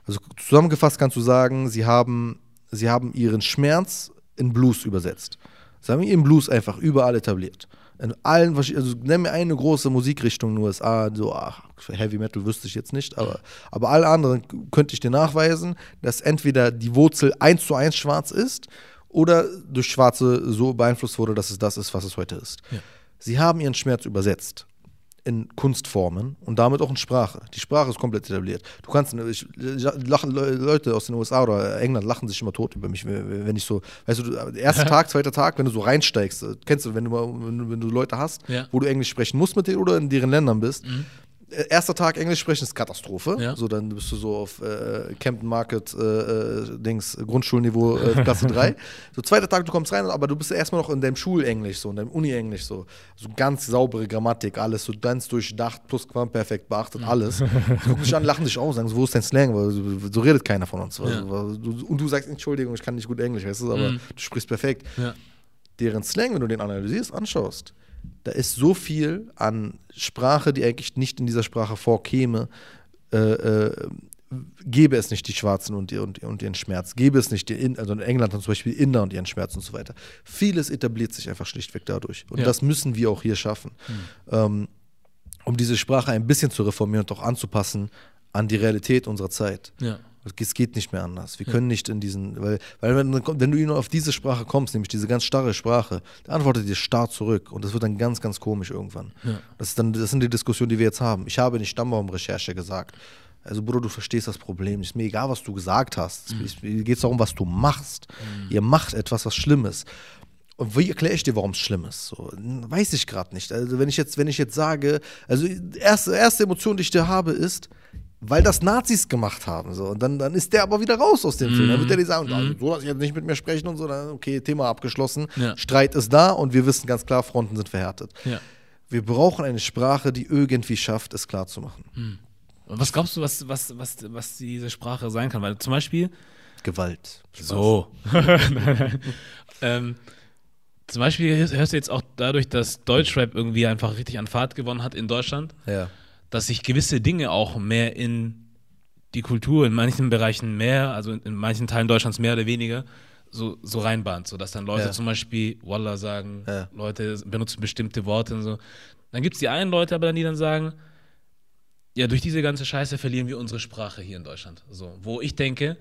Also zusammengefasst kannst du sagen, sie haben, sie haben ihren Schmerz in Blues übersetzt. Sie haben ihren Blues einfach überall etabliert. In allen, also nenn mir eine große Musikrichtung in den USA, so ach, Heavy Metal wüsste ich jetzt nicht, aber, aber alle anderen könnte ich dir nachweisen, dass entweder die Wurzel eins zu eins schwarz ist oder durch Schwarze so beeinflusst wurde, dass es das ist, was es heute ist. Ja. Sie haben ihren Schmerz übersetzt. in Kunstformen und damit auch in Sprache. Die Sprache ist komplett etabliert. Du kannst, ich, lachen Leute aus den USA oder England lachen sich immer tot über mich, wenn ich so, weißt du, erster Tag, zweiter Tag, wenn du so reinsteigst, kennst du, wenn du wenn du Leute hast, Ja. wo du Englisch sprechen musst mit denen oder in deren Ländern bist. Mhm. Äh, Erster Tag Englisch sprechen ist Katastrophe. Ja. So, dann bist du so auf äh, Camden Market, äh, äh, Dings, Grundschulniveau, äh, Klasse 3. So, zweiter Tag, du kommst rein, aber du bist erstmal noch in deinem Schulenglisch, so, in deinem Uni-Englisch, so. So ganz saubere Grammatik, alles so ganz durchdacht, plus perfekt beachtet, alles. Gucken dich an, lachen dich aus, sagen so, wo ist dein Slang? Weil so, so redet keiner von uns. Ja. Mhm. Du- Und du sagst, Entschuldigung, ich kann nicht gut Englisch, weißt du, aber du sprichst perfekt Ja. deren Slang, wenn du den analysierst, anschaust, da ist so viel an Sprache, die eigentlich nicht in dieser Sprache vorkäme, äh, äh, gäbe es nicht die Schwarzen und, und, und ihren Schmerz, gäbe es nicht die, in, also in England dann zum Beispiel Inder und ihren Schmerz und so weiter. Vieles etabliert sich einfach schlichtweg dadurch. Und Ja. das müssen wir auch hier schaffen, ähm, um diese Sprache ein bisschen zu reformieren und auch anzupassen an die Realität unserer Zeit. Ja. Es geht nicht mehr anders. Wir können nicht in diesen, weil, weil wenn, wenn du nur auf diese Sprache kommst, nämlich diese ganz starre Sprache, dann antwortet dir starr zurück und das wird dann ganz, ganz komisch irgendwann. Ja. Das, ist dann, das sind die Diskussionen, die wir jetzt haben. Ich habe nicht Stammbaumrecherche gesagt. Also Bruder, du verstehst das Problem. Ist mir egal, was du gesagt hast. Mhm. Es mir geht darum, was du machst. Ihr macht etwas, was schlimm ist. Und wie erkläre ich dir, warum es schlimm ist? So, weiß ich gerade nicht. Also wenn ich jetzt, wenn ich jetzt sage, also die erste, erste Emotion, die ich dir habe, ist, weil das Nazis gemacht haben. So. Und dann, dann ist der aber wieder raus aus dem Film. Dann wird der dir sagen, also, so lass ich jetzt nicht mit mir sprechen und so. Dann, okay, Thema abgeschlossen. Ja. Streit ist da und wir wissen ganz klar, Fronten sind verhärtet. Ja. Wir brauchen eine Sprache, die irgendwie schafft, es klar zu machen. Und was glaubst du, was, was, was, was diese Sprache sein kann? Weil zum Beispiel, Gewalt. So. ähm, zum Beispiel hörst du jetzt auch dadurch, dass Deutschrap irgendwie einfach richtig an Fahrt gewonnen hat in Deutschland, Ja. Dass sich gewisse Dinge auch mehr in die Kultur, in manchen Bereichen mehr, also in, in manchen Teilen Deutschlands mehr oder weniger, so, so reinbahnt, so dass dann Leute Ja. zum Beispiel Wallah sagen, Ja. Leute benutzen bestimmte Worte und so. Dann gibt es die einen Leute aber dann, die dann sagen, ja, durch diese ganze Scheiße verlieren wir unsere Sprache hier in Deutschland. So, wo ich denke,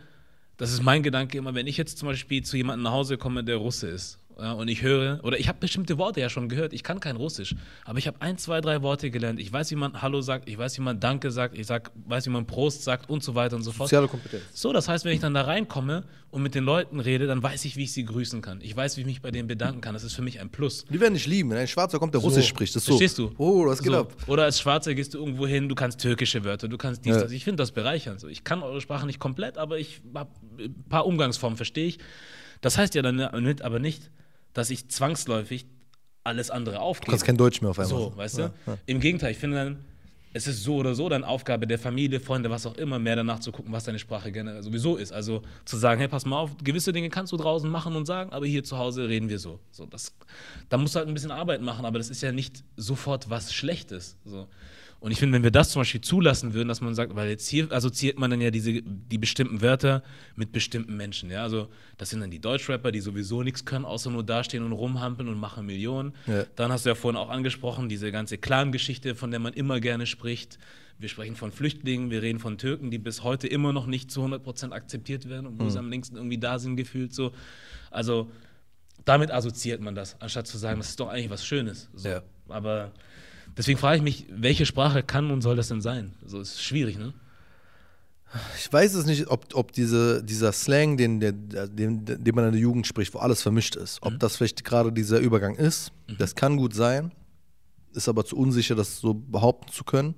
das ist mein Gedanke immer, wenn ich jetzt zum Beispiel zu jemandem nach Hause komme, der Russe ist, und ich höre, oder ich habe bestimmte Worte ja schon gehört, ich kann kein Russisch, aber ich habe ein, zwei, drei Worte gelernt. Ich weiß, wie man Hallo sagt, ich weiß, wie man Danke sagt, ich sag, weiß, wie man Prost sagt und so weiter und so fort. Soziale Kompetenz. So, das heißt, wenn ich dann da reinkomme und mit den Leuten rede, dann weiß ich, wie ich sie grüßen kann. Ich weiß, wie ich mich bei denen bedanken kann. Das ist für mich ein Plus. Die werden dich lieben. Wenn ein Schwarzer kommt, der Russisch spricht, das ist so. Verstehst du? Oh, was geht so. ab? Oder als Schwarzer gehst du irgendwo hin, du kannst türkische Wörter, du kannst dies, Ja. das. Ich finde das bereichernd. So. Ich kann eure Sprache nicht komplett, aber ich habe ein paar Umgangsformen, verstehe ich. Das heißt ja dann damit aber nicht, dass ich zwangsläufig alles andere Du aufgebe. kannst kein Deutsch mehr auf einmal. So, weißt du? Ja, ja. Im Gegenteil, ich finde dann, es ist so oder so deine Aufgabe der Familie, Freunde, was auch immer, mehr danach zu gucken, was deine Sprache generell sowieso ist. Also zu sagen, hey, pass mal auf, gewisse Dinge kannst du draußen machen und sagen, aber hier zu Hause reden wir so. so das, da musst du halt ein bisschen Arbeit machen, aber das ist ja nicht sofort was Schlechtes. So. Und ich finde, wenn wir das zum Beispiel zulassen würden, dass man sagt, weil jetzt hier assoziiert man dann ja diese, die bestimmten Wörter mit bestimmten Menschen. Ja? Also das sind dann die Deutschrapper, die sowieso nichts können, außer nur dastehen und rumhampeln und machen Millionen. Ja. Dann hast du ja vorhin auch angesprochen, diese ganze Clan-Geschichte, von der man immer gerne spricht. Wir sprechen von Flüchtlingen, wir reden von Türken, die bis heute immer noch nicht zu 100% akzeptiert werden, obwohl Hm. sie am längsten irgendwie da sind, gefühlt so. Also damit assoziiert man das, anstatt zu sagen, das ist doch eigentlich was Schönes. So. Ja. Aber deswegen frage ich mich, welche Sprache kann und soll das denn sein? So ist schwierig, ne? Ich weiß es nicht, ob, ob diese, dieser Slang, den, der, den, den man in der Jugend spricht, wo alles vermischt ist, ob das vielleicht gerade dieser Übergang ist. Das kann gut sein, ist aber zu unsicher, das so behaupten zu können.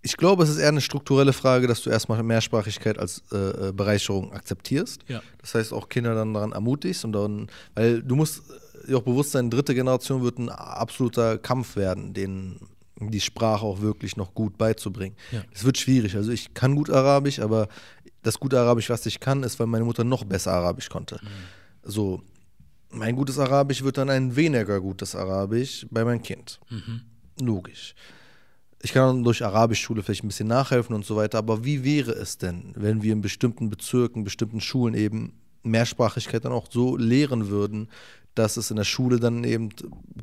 Ich glaube, es ist eher eine strukturelle Frage, dass du erstmal Mehrsprachigkeit als äh, äh, Bereicherung akzeptierst. Ja. Das heißt, auch Kinder dann daran ermutigst und dann, weil du musst auch bewusst sein, dritte Generation wird ein absoluter Kampf werden, den die Sprache auch wirklich noch gut beizubringen. Ja. Es wird schwierig. Also ich kann gut Arabisch, aber das gute Arabisch, was ich kann, ist, weil meine Mutter noch besser Arabisch konnte. So, mein gutes Arabisch wird dann ein weniger gutes Arabisch bei meinem Kind. Logisch. Ich kann dann durch Arabischschule vielleicht ein bisschen nachhelfen und so weiter, aber wie wäre es denn, wenn wir in bestimmten Bezirken, bestimmten Schulen eben Mehrsprachigkeit dann auch so lehren würden, dass es in der Schule dann eben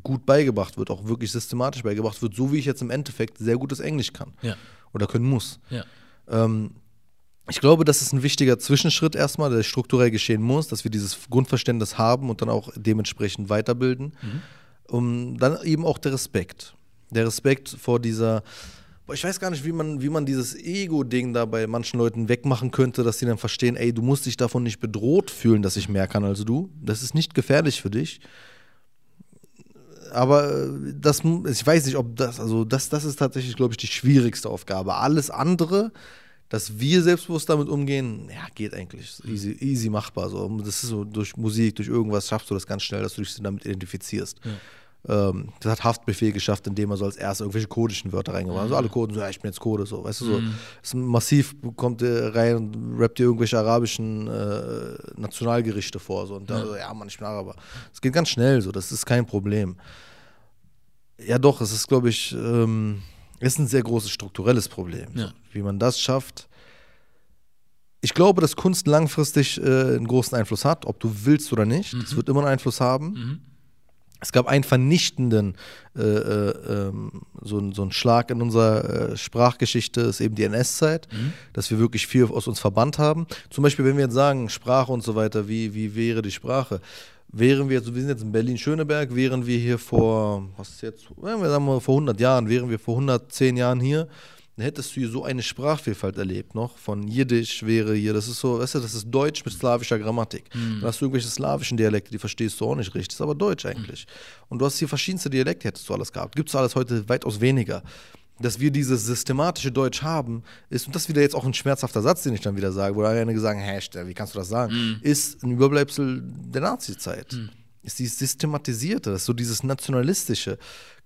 gut beigebracht wird, auch wirklich systematisch beigebracht wird, so wie ich jetzt im Endeffekt sehr gutes Englisch kann Ja. oder können muss. Ja. Ähm, ich glaube, das ist ein wichtiger Zwischenschritt erstmal, der strukturell geschehen muss, dass wir dieses Grundverständnis haben und dann auch dementsprechend weiterbilden. Um, dann eben auch der Respekt. Der Respekt vor dieser, ich weiß gar nicht, wie man, wie man dieses Ego-Ding da bei manchen Leuten wegmachen könnte, dass sie dann verstehen, ey, du musst dich davon nicht bedroht fühlen, dass ich mehr kann als du. Das ist nicht gefährlich für dich. Aber äh, das, ich weiß nicht, ob das, also das, das ist tatsächlich, glaube ich, die schwierigste Aufgabe. Alles andere, dass wir selbstbewusst damit umgehen, ja, geht eigentlich. Easy, easy machbar. So. Das ist so durch Musik, durch irgendwas schaffst du das ganz schnell, dass du dich damit identifizierst. Ja. Ähm, das hat Haftbefehl geschafft, indem er so als erstes irgendwelche kodischen Wörter reingebracht hat. Also alle Coden so, ja, ich bin jetzt Code, so, weißt du, so. Mhm. Ist massiv kommt rein und rappt dir irgendwelche arabischen äh, Nationalgerichte vor, so. Und da, so, ja, Mann, ich bin Araber. Es geht ganz schnell, so, das ist kein Problem. Ja, doch, es ist, glaube ich, ähm, ist ein sehr großes strukturelles Problem. Ja. So. Wie man das schafft. Ich glaube, dass Kunst langfristig äh, einen großen Einfluss hat, ob du willst oder nicht. Es mhm. wird immer einen Einfluss haben. Mhm. Es gab einen vernichtenden äh, äh, ähm, so, so einen Schlag in unserer äh, Sprachgeschichte, ist eben die NS-Zeit, mhm. dass wir wirklich viel aus uns verbannt haben. Zum Beispiel, wenn wir jetzt sagen, Sprache und so weiter, wie, wie wäre die Sprache? Wären wir, also wir sind jetzt in Berlin-Schöneberg, wären wir hier vor, was ist jetzt, wir sagen mal vor 100 Jahren, wären wir vor 110 Jahren hier, dann hättest du hier so eine Sprachvielfalt erlebt noch. Von Jiddisch wäre hier, das ist so, weißt du, das ist Deutsch mit slawischer Grammatik. Mhm. Dann hast du irgendwelche slawischen Dialekte, die verstehst du auch nicht richtig. Das ist aber Deutsch eigentlich. Mhm. Und du hast hier verschiedenste Dialekte, hättest du alles gehabt. Gibt es alles heute weitaus weniger. Dass wir dieses systematische Deutsch haben, ist, und das ist wieder jetzt auch ein schmerzhafter Satz, den ich dann wieder sage, wo einige sagen, hä, wie kannst du das sagen, mhm. ist ein Überbleibsel der Nazi-Zeit. Mhm ist dieses Systematisierte, das ist so dieses Nationalistische.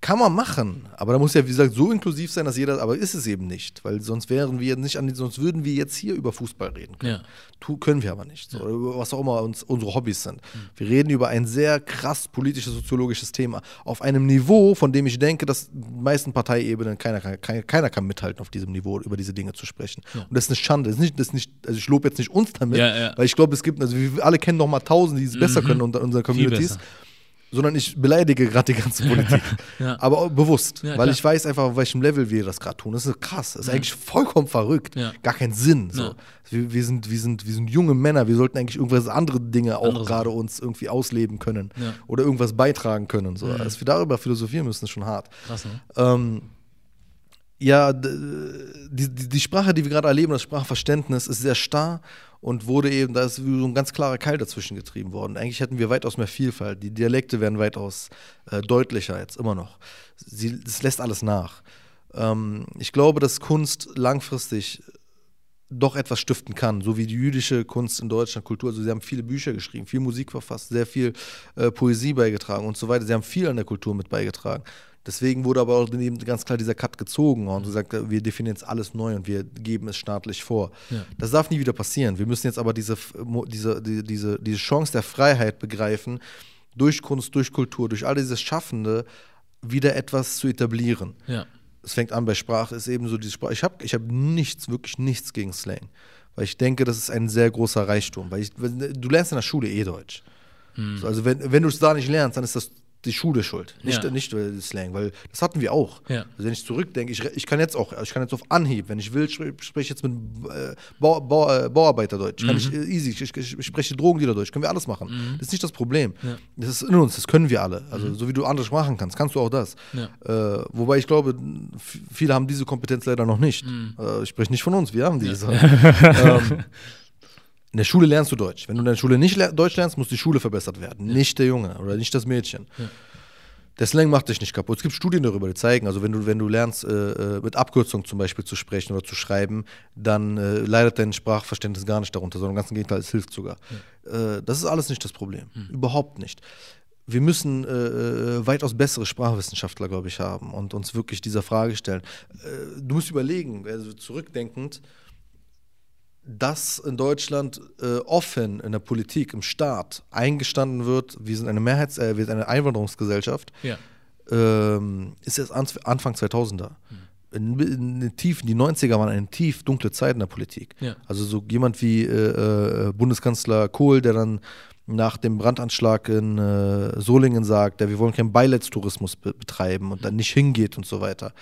Kann man machen, aber da muss ja, wie gesagt, so inklusiv sein, dass jeder, aber ist es eben nicht, weil sonst wären wir nicht an, sonst würden wir jetzt hier über Fußball reden können. Ja. Tu, können wir aber nicht. So, ja. Oder was auch immer uns, unsere Hobbys sind. Mhm. Wir reden über ein sehr krass politisches, soziologisches Thema auf einem Niveau, von dem ich denke, dass die meisten Parteiebenen keiner, keiner, keiner kann mithalten, auf diesem Niveau über diese Dinge zu sprechen. Ja. Und das ist eine Schande. Das ist nicht, das ist nicht, also ich lobe jetzt nicht uns damit, weil ich glaube, es gibt, also wir alle kennen noch mal tausend, die es mhm. besser können unter unseren Communities sondern ich beleidige gerade die ganze Politik. ja. Aber bewusst, ja, weil ich weiß einfach, auf welchem Level wir das gerade tun. Das ist krass, das ist ja. eigentlich vollkommen verrückt. Gar keinen Sinn. So. Wir, wir, sind, wir, sind, wir sind junge Männer, wir sollten eigentlich irgendwas andere Dinge auch gerade uns irgendwie ausleben können oder irgendwas beitragen können. So. Mhm. Dass wir darüber philosophieren müssen, ist schon hart. Krass, ne? Ähm, ja, die, die, die Sprache, die wir gerade erleben, das Sprachverständnis ist sehr starr und wurde eben, da ist so ein ganz klarer Keil dazwischen getrieben worden. Eigentlich hätten wir weitaus mehr Vielfalt. Die Dialekte werden weitaus äh, deutlicher jetzt, immer noch. Sie, das lässt alles nach. Ähm, ich glaube, dass Kunst langfristig doch etwas stiften kann, so wie die jüdische Kunst in Deutschland, Kultur. Also sie haben viele Bücher geschrieben, viel Musik verfasst, sehr viel äh, Poesie beigetragen und so weiter. Sie haben viel an der Kultur mit beigetragen. Deswegen wurde aber auch ganz klar dieser Cut gezogen und gesagt, wir definieren jetzt alles neu und wir geben es staatlich vor. Ja. Das darf nie wieder passieren. Wir müssen jetzt aber diese, diese, diese, diese Chance der Freiheit begreifen, durch Kunst, durch Kultur, durch all dieses Schaffende wieder etwas zu etablieren. Ja. Es fängt an bei Sprache, ist eben so diese Sprache. Ich habe ich hab nichts, wirklich nichts gegen Slang. Weil ich denke, das ist ein sehr großer Reichtum. Weil ich, du lernst in der Schule eh Deutsch. Hm. Also wenn, wenn du es da nicht lernst, dann ist das die Schule schuld, nicht, ja. nicht Slang, weil das hatten wir auch. Ja. Also wenn ich zurückdenke, ich, ich kann jetzt auch, ich kann jetzt auf Anhieb, wenn ich will, spreche ich jetzt mit äh, Bau, Bau, äh, Bauarbeiterdeutsch, mhm. kann ich äh, easy, ich, ich, ich spreche Drogendealerdeutsch, können wir alles machen. Mhm. Das ist nicht das Problem. Ja. Das ist in uns, das können wir alle. Also mhm. so wie du andere machen kannst, kannst du auch das. Äh, wobei ich glaube, viele haben diese Kompetenz leider noch nicht. Mhm. Äh, ich spreche nicht von uns, wir haben diese. ähm, in der Schule lernst du Deutsch. Wenn du in der Schule nicht Deutsch lernst, muss die Schule verbessert werden, ja. nicht der Junge oder nicht das Mädchen. Ja. Der Slang macht dich nicht kaputt. Es gibt Studien darüber, die zeigen, also wenn du, wenn du lernst, äh, äh mit Abkürzung zum Beispiel zu sprechen oder zu schreiben, dann äh, leidet dein Sprachverständnis gar nicht darunter, sondern im ganzen Gegenteil, es hilft sogar. Ja. Äh, das ist alles nicht das Problem. Mhm. Überhaupt nicht. Wir müssen äh, äh, weitaus bessere Sprachwissenschaftler, glaube ich, haben und uns wirklich dieser Frage stellen. du musst überlegen, also zurückdenkend, dass in Deutschland äh, offen in der Politik, im Staat eingestanden wird, wir sind eine Mehrheits-, äh, wir sind eine Einwanderungsgesellschaft, ja. ähm, ist jetzt Anfang 2000er. Mhm. In, in, in Tiefen, die 90er waren eine tief dunkle Zeit in der Politik. Ja. Also so jemand wie äh, äh Bundeskanzler Kohl, der dann nach dem Brandanschlag in äh, Solingen sagt, ja, wir wollen keinen Beileidstourismus be betreiben und dann nicht hingeht und so weiter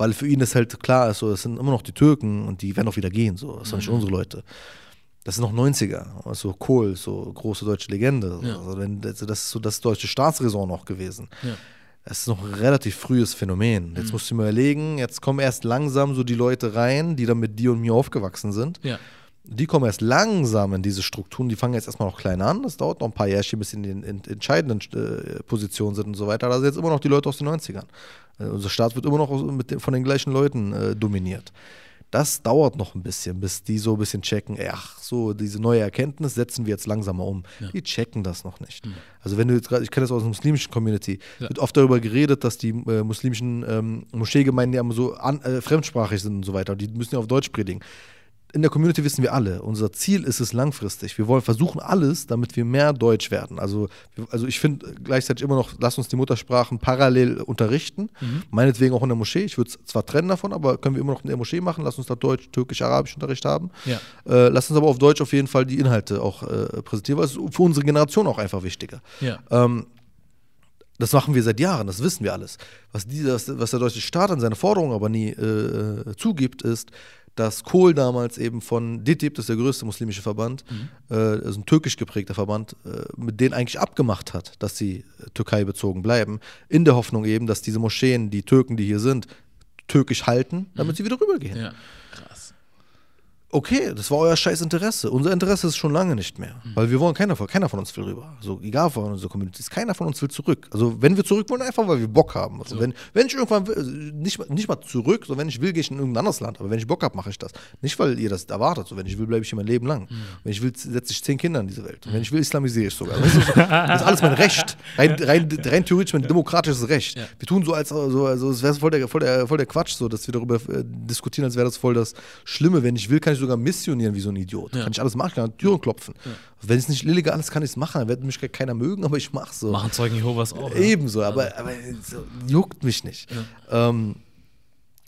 weil für ihn das halt klar ist, so, das sind immer noch die Türken und die werden auch wieder gehen, so, das sind mhm. nicht unsere Leute. Das sind noch 90er, also Kohl, so große deutsche Legende. Ja. Also, wenn, also das ist so das deutsche Staatsräson noch gewesen. Ja. es ist noch ein relativ frühes Phänomen. Jetzt musst du mir überlegen, jetzt kommen erst langsam so die Leute rein, die dann mit dir und mir aufgewachsen sind. Ja. Die kommen erst langsam in diese Strukturen, die fangen jetzt erstmal noch klein an. Das dauert noch ein paar Jährchen, bis sie in den in, entscheidenden äh, Positionen sind und so weiter. Da sind jetzt immer noch die Leute aus den 90ern. Äh, unser Staat wird immer noch den, von den gleichen Leuten äh, dominiert. Das dauert noch ein bisschen, bis die so ein bisschen checken, ach so, diese neue Erkenntnis setzen wir jetzt langsamer um. Die checken das noch nicht. Also wenn du jetzt gerade, ich kenne das aus der muslimischen Community, Ja. wird oft darüber geredet, dass die äh, muslimischen ähm, Moscheegemeinden ja immer so an, äh, fremdsprachig sind und so weiter. Die müssen ja auf Deutsch predigen. In der Community wissen wir alle, unser Ziel ist es langfristig. Wir wollen versuchen alles, damit wir mehr Deutsch werden. Also, also ich finde gleichzeitig immer noch, lass uns die Muttersprachen parallel unterrichten. Meinetwegen auch in der Moschee. Ich würde es zwar trennen davon, aber können wir immer noch in der Moschee machen. Lass uns da Deutsch, Türkisch, Arabisch Unterricht haben. Ja. Äh, lass uns aber auf Deutsch auf jeden Fall die Inhalte auch äh, präsentieren, weil es ist für unsere Generation auch einfach wichtiger. Ja. Ähm, das machen wir seit Jahren, das wissen wir alles. Was, die, das, was der deutsche Staat an seine Forderungen aber nie äh, zugibt, ist, dass Kohl damals eben von DITIB, das ist der größte muslimische Verband, äh, das ist ein türkisch geprägter Verband, äh, mit denen eigentlich abgemacht hat, dass sie äh, Türkei bezogen bleiben, in der Hoffnung eben, dass diese Moscheen, die Türken, die hier sind, türkisch halten, damit sie wieder rübergehen. Ja. Okay, das war euer scheiß Interesse. Unser Interesse ist schon lange nicht mehr. Weil wir wollen, keiner, von- keiner von uns will rüber. Also egal von unserer Community, keiner von uns will zurück. Also wenn wir zurück wollen, einfach weil wir Bock haben. Also wenn, wenn ich irgendwann will, also nicht, mal- nicht mal zurück, so wenn ich will, gehe ich in irgendein anderes Land. Aber wenn ich Bock habe, mache ich das. Nicht, weil ihr das erwartet. So wenn ich will, bleibe ich hier mein Leben lang. Wenn ich will, setze ich zehn Kinder in diese Welt. Und wenn ich will, islamisiere ich sogar. Weißt du, so, das ist alles mein Recht. Rein, rein, rein theoretisch mein demokratisches Recht. Ja. Wir tun so, als so, also es wäre voll der, voll, der, voll der Quatsch, so, dass wir darüber äh, diskutieren, als wäre das voll das Schlimme. Wenn ich will, kann ich sogar missionieren wie so ein Idiot. Ja. Kann ich alles machen, kann Türen klopfen. Wenn es nicht illegal ist, kann ich es machen. Dann wird mich keiner mögen, aber ich mache so. Machen Zeugen Jehovas auch. ja. Ebenso, aber, aber so, juckt mich nicht. Ähm,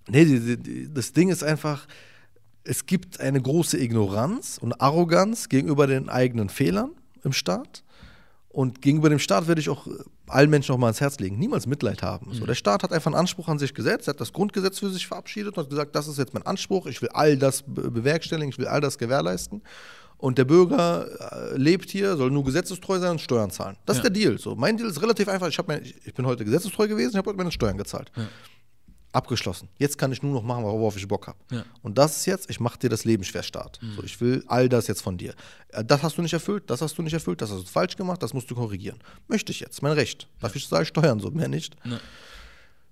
nee, die, die, das Ding ist einfach, es gibt eine große Ignoranz und Arroganz gegenüber den eigenen Fehlern im Staat. Und gegenüber dem Staat werde ich auch äh, allen Menschen noch mal ans Herz legen, niemals Mitleid haben. So, der Staat hat einfach einen Anspruch an sich gesetzt, hat das Grundgesetz für sich verabschiedet und hat gesagt, das ist jetzt mein Anspruch, ich will all das be bewerkstelligen, ich will all das gewährleisten. Und der Bürger äh, lebt hier, soll nur gesetzestreu sein und Steuern zahlen. Das Ja. ist der Deal. So, mein Deal ist relativ einfach. Ich, mein, ich, ich bin heute gesetzestreu gewesen, ich habe heute meine Steuern gezahlt. Abgeschlossen. Jetzt kann ich nur noch machen, worauf ich Bock habe. Ja. Und das ist jetzt, ich mache dir das Leben schwer Staat. So, ich will all das jetzt von dir. Äh, Das hast du nicht erfüllt, das hast du nicht erfüllt, das hast du falsch gemacht, das musst du korrigieren. Möchte ich jetzt, mein Recht. Darf ich zahle Steuern so, mehr nicht. Ja.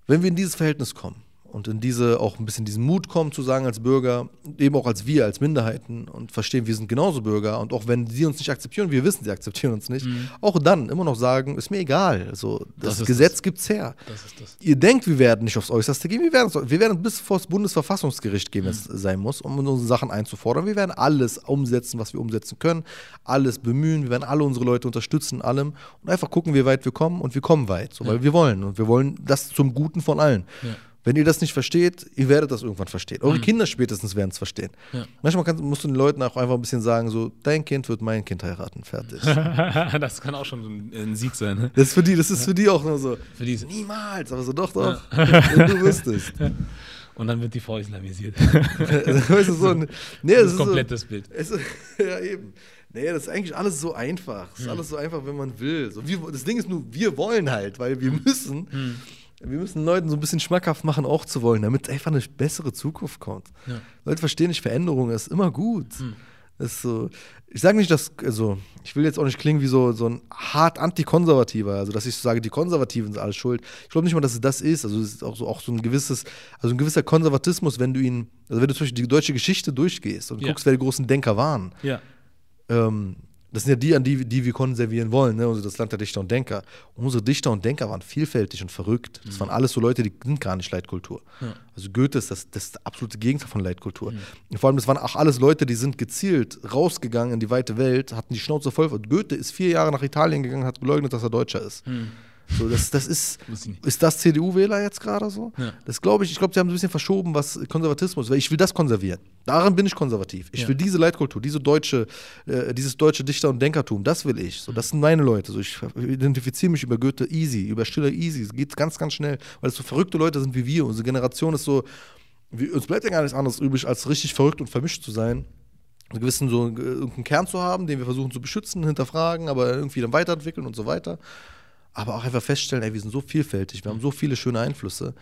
Wenn wir in dieses Verhältnis kommen und in diese auch ein bisschen diesen Mut kommen zu sagen als Bürger, eben auch als wir, als Minderheiten und verstehen, wir sind genauso Bürger und auch wenn sie uns nicht akzeptieren, wir wissen, sie akzeptieren uns nicht, auch dann immer noch sagen, ist mir egal. Also das, Mhm. Das Gesetz gibt's her. Das das. Ihr denkt, wir werden nicht aufs Äußerste gehen, wir werden, wir werden bis vor das Bundesverfassungsgericht gehen, wenn es sein muss, um unsere Sachen einzufordern. Wir werden alles umsetzen, was wir umsetzen können, alles bemühen, wir werden alle unsere Leute unterstützen in allem und einfach gucken, wie weit wir kommen und wir kommen weit, so, weil wir wollen und wir wollen das zum Guten von allen. Ja. Wenn ihr das nicht versteht, ihr werdet das irgendwann verstehen. Eure Kinder spätestens werden es verstehen. Ja. Manchmal kannst, musst du den Leuten auch einfach ein bisschen sagen, so, dein Kind wird mein Kind heiraten, fertig. das kann auch schon ein, ein Sieg sein. Ne? Das ist für die, das ist für die auch nur so, Für diese. niemals, aber so, doch, doch, wenn du wüsstest. Und dann wird die Frau islamisiert. weißt du, so ein, nee, das das ist so, komplettes Bild. es ist, ja, eben. Nee, das ist eigentlich alles so einfach. Das ist alles so einfach, wenn man will. So, wir, das Ding ist nur, wir wollen halt, weil wir müssen. Wir müssen Leuten so ein bisschen schmackhaft machen, auch zu wollen, damit einfach eine bessere Zukunft kommt. Ja. Leute verstehen nicht, Veränderung ist immer gut. Das ist so, ich sage nicht, dass, also, ich will jetzt auch nicht klingen wie so, so ein hart antikonservativer, also dass ich so sage, die Konservativen sind alles schuld. Ich glaube nicht mal, dass es das ist. Also es ist auch so, auch so ein gewisses, also ein gewisser Konservatismus, wenn du ihn, also wenn du zum Beispiel die deutsche Geschichte durchgehst und Ja. guckst, wer die großen Denker waren. Ja. Ähm, das sind ja die, an die, die wir konservieren wollen, ne? also das Land der Dichter und Denker. Und unsere Dichter und Denker waren vielfältig und verrückt. Das waren alles so Leute, die sind gar nicht Leitkultur. Ja. Also Goethe ist das, das absolute Gegenteil von Leitkultur. Und vor allem, das waren auch alles Leute, die sind gezielt rausgegangen in die weite Welt, hatten die Schnauze voll. Und Goethe ist vier Jahre nach Italien gegangen, hat geleugnet, dass er Deutscher ist. So, das, das ist, ist das CDU-Wähler jetzt gerade so? Ja. Das glaube ich, ich glaube, sie haben so ein bisschen verschoben, was Konservatismus, weil ich will das konservieren. Daran bin ich konservativ. Ich Ja. will diese Leitkultur, diese deutsche, äh, dieses deutsche Dichter- und Denkertum, das will ich. So, das sind meine Leute. So, ich identifiziere mich über Goethe easy, über Schiller easy. Es geht ganz, ganz schnell, weil es so verrückte Leute sind wie wir. Unsere Generation ist so, wir, uns bleibt ja gar nichts anderes übrig, als richtig verrückt und vermischt zu sein. Einen gewissen so äh, irgendeinen Kern zu haben, den wir versuchen zu beschützen, hinterfragen, aber irgendwie dann weiterentwickeln und so weiter. Aber auch einfach feststellen, ey, wir sind so vielfältig, wir haben so viele schöne Einflüsse.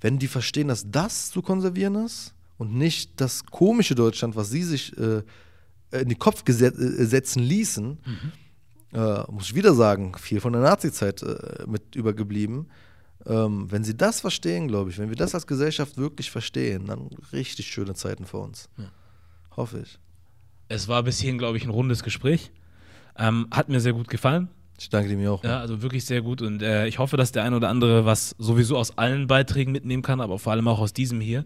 Wenn die verstehen, dass das zu konservieren ist und nicht das komische Deutschland, was sie sich äh, in den Kopf äh, setzen ließen, äh, muss ich wieder sagen, viel von der Nazi-Zeit äh, mit übergeblieben. Ähm, wenn sie das verstehen, glaube ich, wenn wir das als Gesellschaft wirklich verstehen, dann richtig schöne Zeiten für uns. Hoffe ich. Es war bis hierhin, glaube ich, ein rundes Gespräch. Ähm, hat mir sehr gut gefallen. Ich danke dir auch. Ja, also wirklich sehr gut. Und äh, ich hoffe, dass der ein oder andere was sowieso aus allen Beiträgen mitnehmen kann, aber vor allem auch aus diesem hier.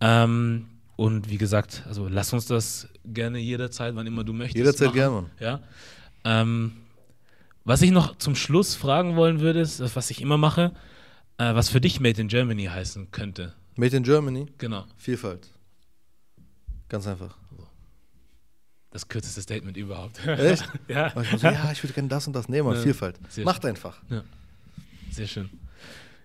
Ähm, und wie gesagt, also lass uns das gerne jederzeit, wann immer du möchtest. Jederzeit machen. gerne. Ja. Ähm, was ich noch zum Schluss fragen wollen würde, ist, was ich immer mache, äh, was für dich Made in Germany heißen könnte. Made in Germany, Genau. Vielfalt. Ganz einfach. Das kürzeste Statement überhaupt. Echt? ja. Aber ich so, ja, ich würde gerne das und das nehmen. Ja. Vielfalt. Sehr Macht einfach. Sehr schön.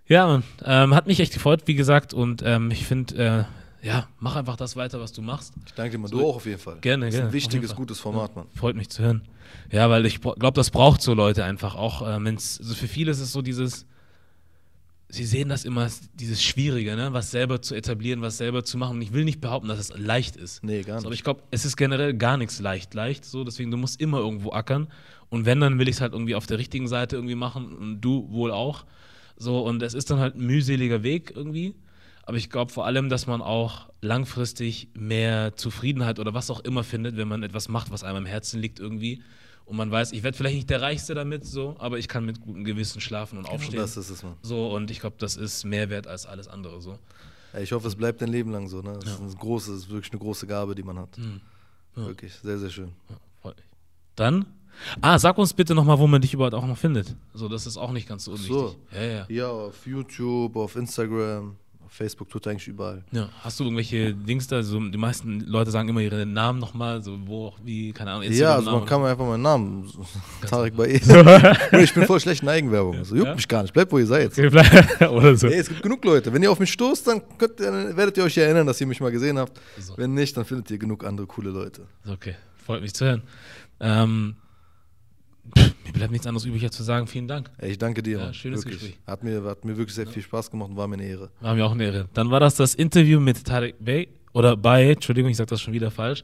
Ja, ähm, hat mich echt gefreut, wie gesagt, und ähm, ich finde, äh, ja, mach einfach das weiter, was du machst. Ich danke dir, Mann. So, Du auch auf jeden Fall. gerne, Das ist gerne, ein wichtiges, gutes Format, Mann. Freut mich zu hören. Ja, weil ich glaube, das braucht so Leute einfach auch. Äh, wenn's, also für viele ist es so dieses, sie sehen das immer, dieses Schwierige, ne? was selber zu etablieren, was selber zu machen. Und ich will nicht behaupten, dass es leicht ist. Nee, gar So, aber nicht. ich glaube, es ist generell gar nichts leicht, leicht so. Deswegen, du musst immer irgendwo ackern. Und wenn, dann will ich es halt irgendwie auf der richtigen Seite irgendwie machen. Und du wohl auch. So, und es ist dann halt ein mühseliger Weg irgendwie. Aber ich glaube vor allem, dass man auch langfristig mehr Zufriedenheit oder was auch immer findet, wenn man etwas macht, was einem am Herzen liegt irgendwie. Und man weiß, ich werde vielleicht nicht der Reichste damit, so, aber ich kann mit gutem Gewissen schlafen und aufstehen. Das ist es, Mann. So, und ich glaube, das ist mehr wert als alles andere. So. Ey, Ich hoffe, es bleibt dein Leben lang so. Ne? Das ist, ein großes, das ist wirklich eine große Gabe, die man hat. Mhm. Ja. Wirklich, sehr, sehr schön. Dann, ah, sag uns bitte nochmal, wo man dich überhaupt auch noch findet. So, das ist auch nicht ganz so unwichtig. so. Ja, ja. Ja, auf YouTube, auf Instagram, Facebook, tut eigentlich überall. ja. Hast du irgendwelche Dings da? So, die meisten Leute sagen immer ihre Namen nochmal, so wo, wie, keine Ahnung. Ja, also man kann einfach meinen Namen. Tarek Bae. ich bin voll schlecht in Eigenwerbung. Also, juckt Ja? mich gar nicht. Bleibt, wo ihr seid. Okay, oder so. Ey, es gibt genug Leute. Wenn ihr auf mich stoßt, dann könnt ihr, werdet ihr euch erinnern, dass ihr mich mal gesehen habt. So. Wenn nicht, dann findet ihr genug andere coole Leute. Okay, freut mich zu hören. Ähm, bleibt nichts anderes übrig, als zu sagen, vielen Dank. Ich danke dir. Ja, schönes wirklich. Gespräch. Hat mir, hat mir wirklich sehr viel Spaß gemacht und war mir eine Ehre. War mir auch eine Ehre. Dann war das das Interview mit Tarek Bey, oder Bey, Entschuldigung, ich sag das schon wieder falsch.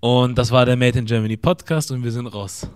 Und das war der Made in Germany Podcast und wir sind raus.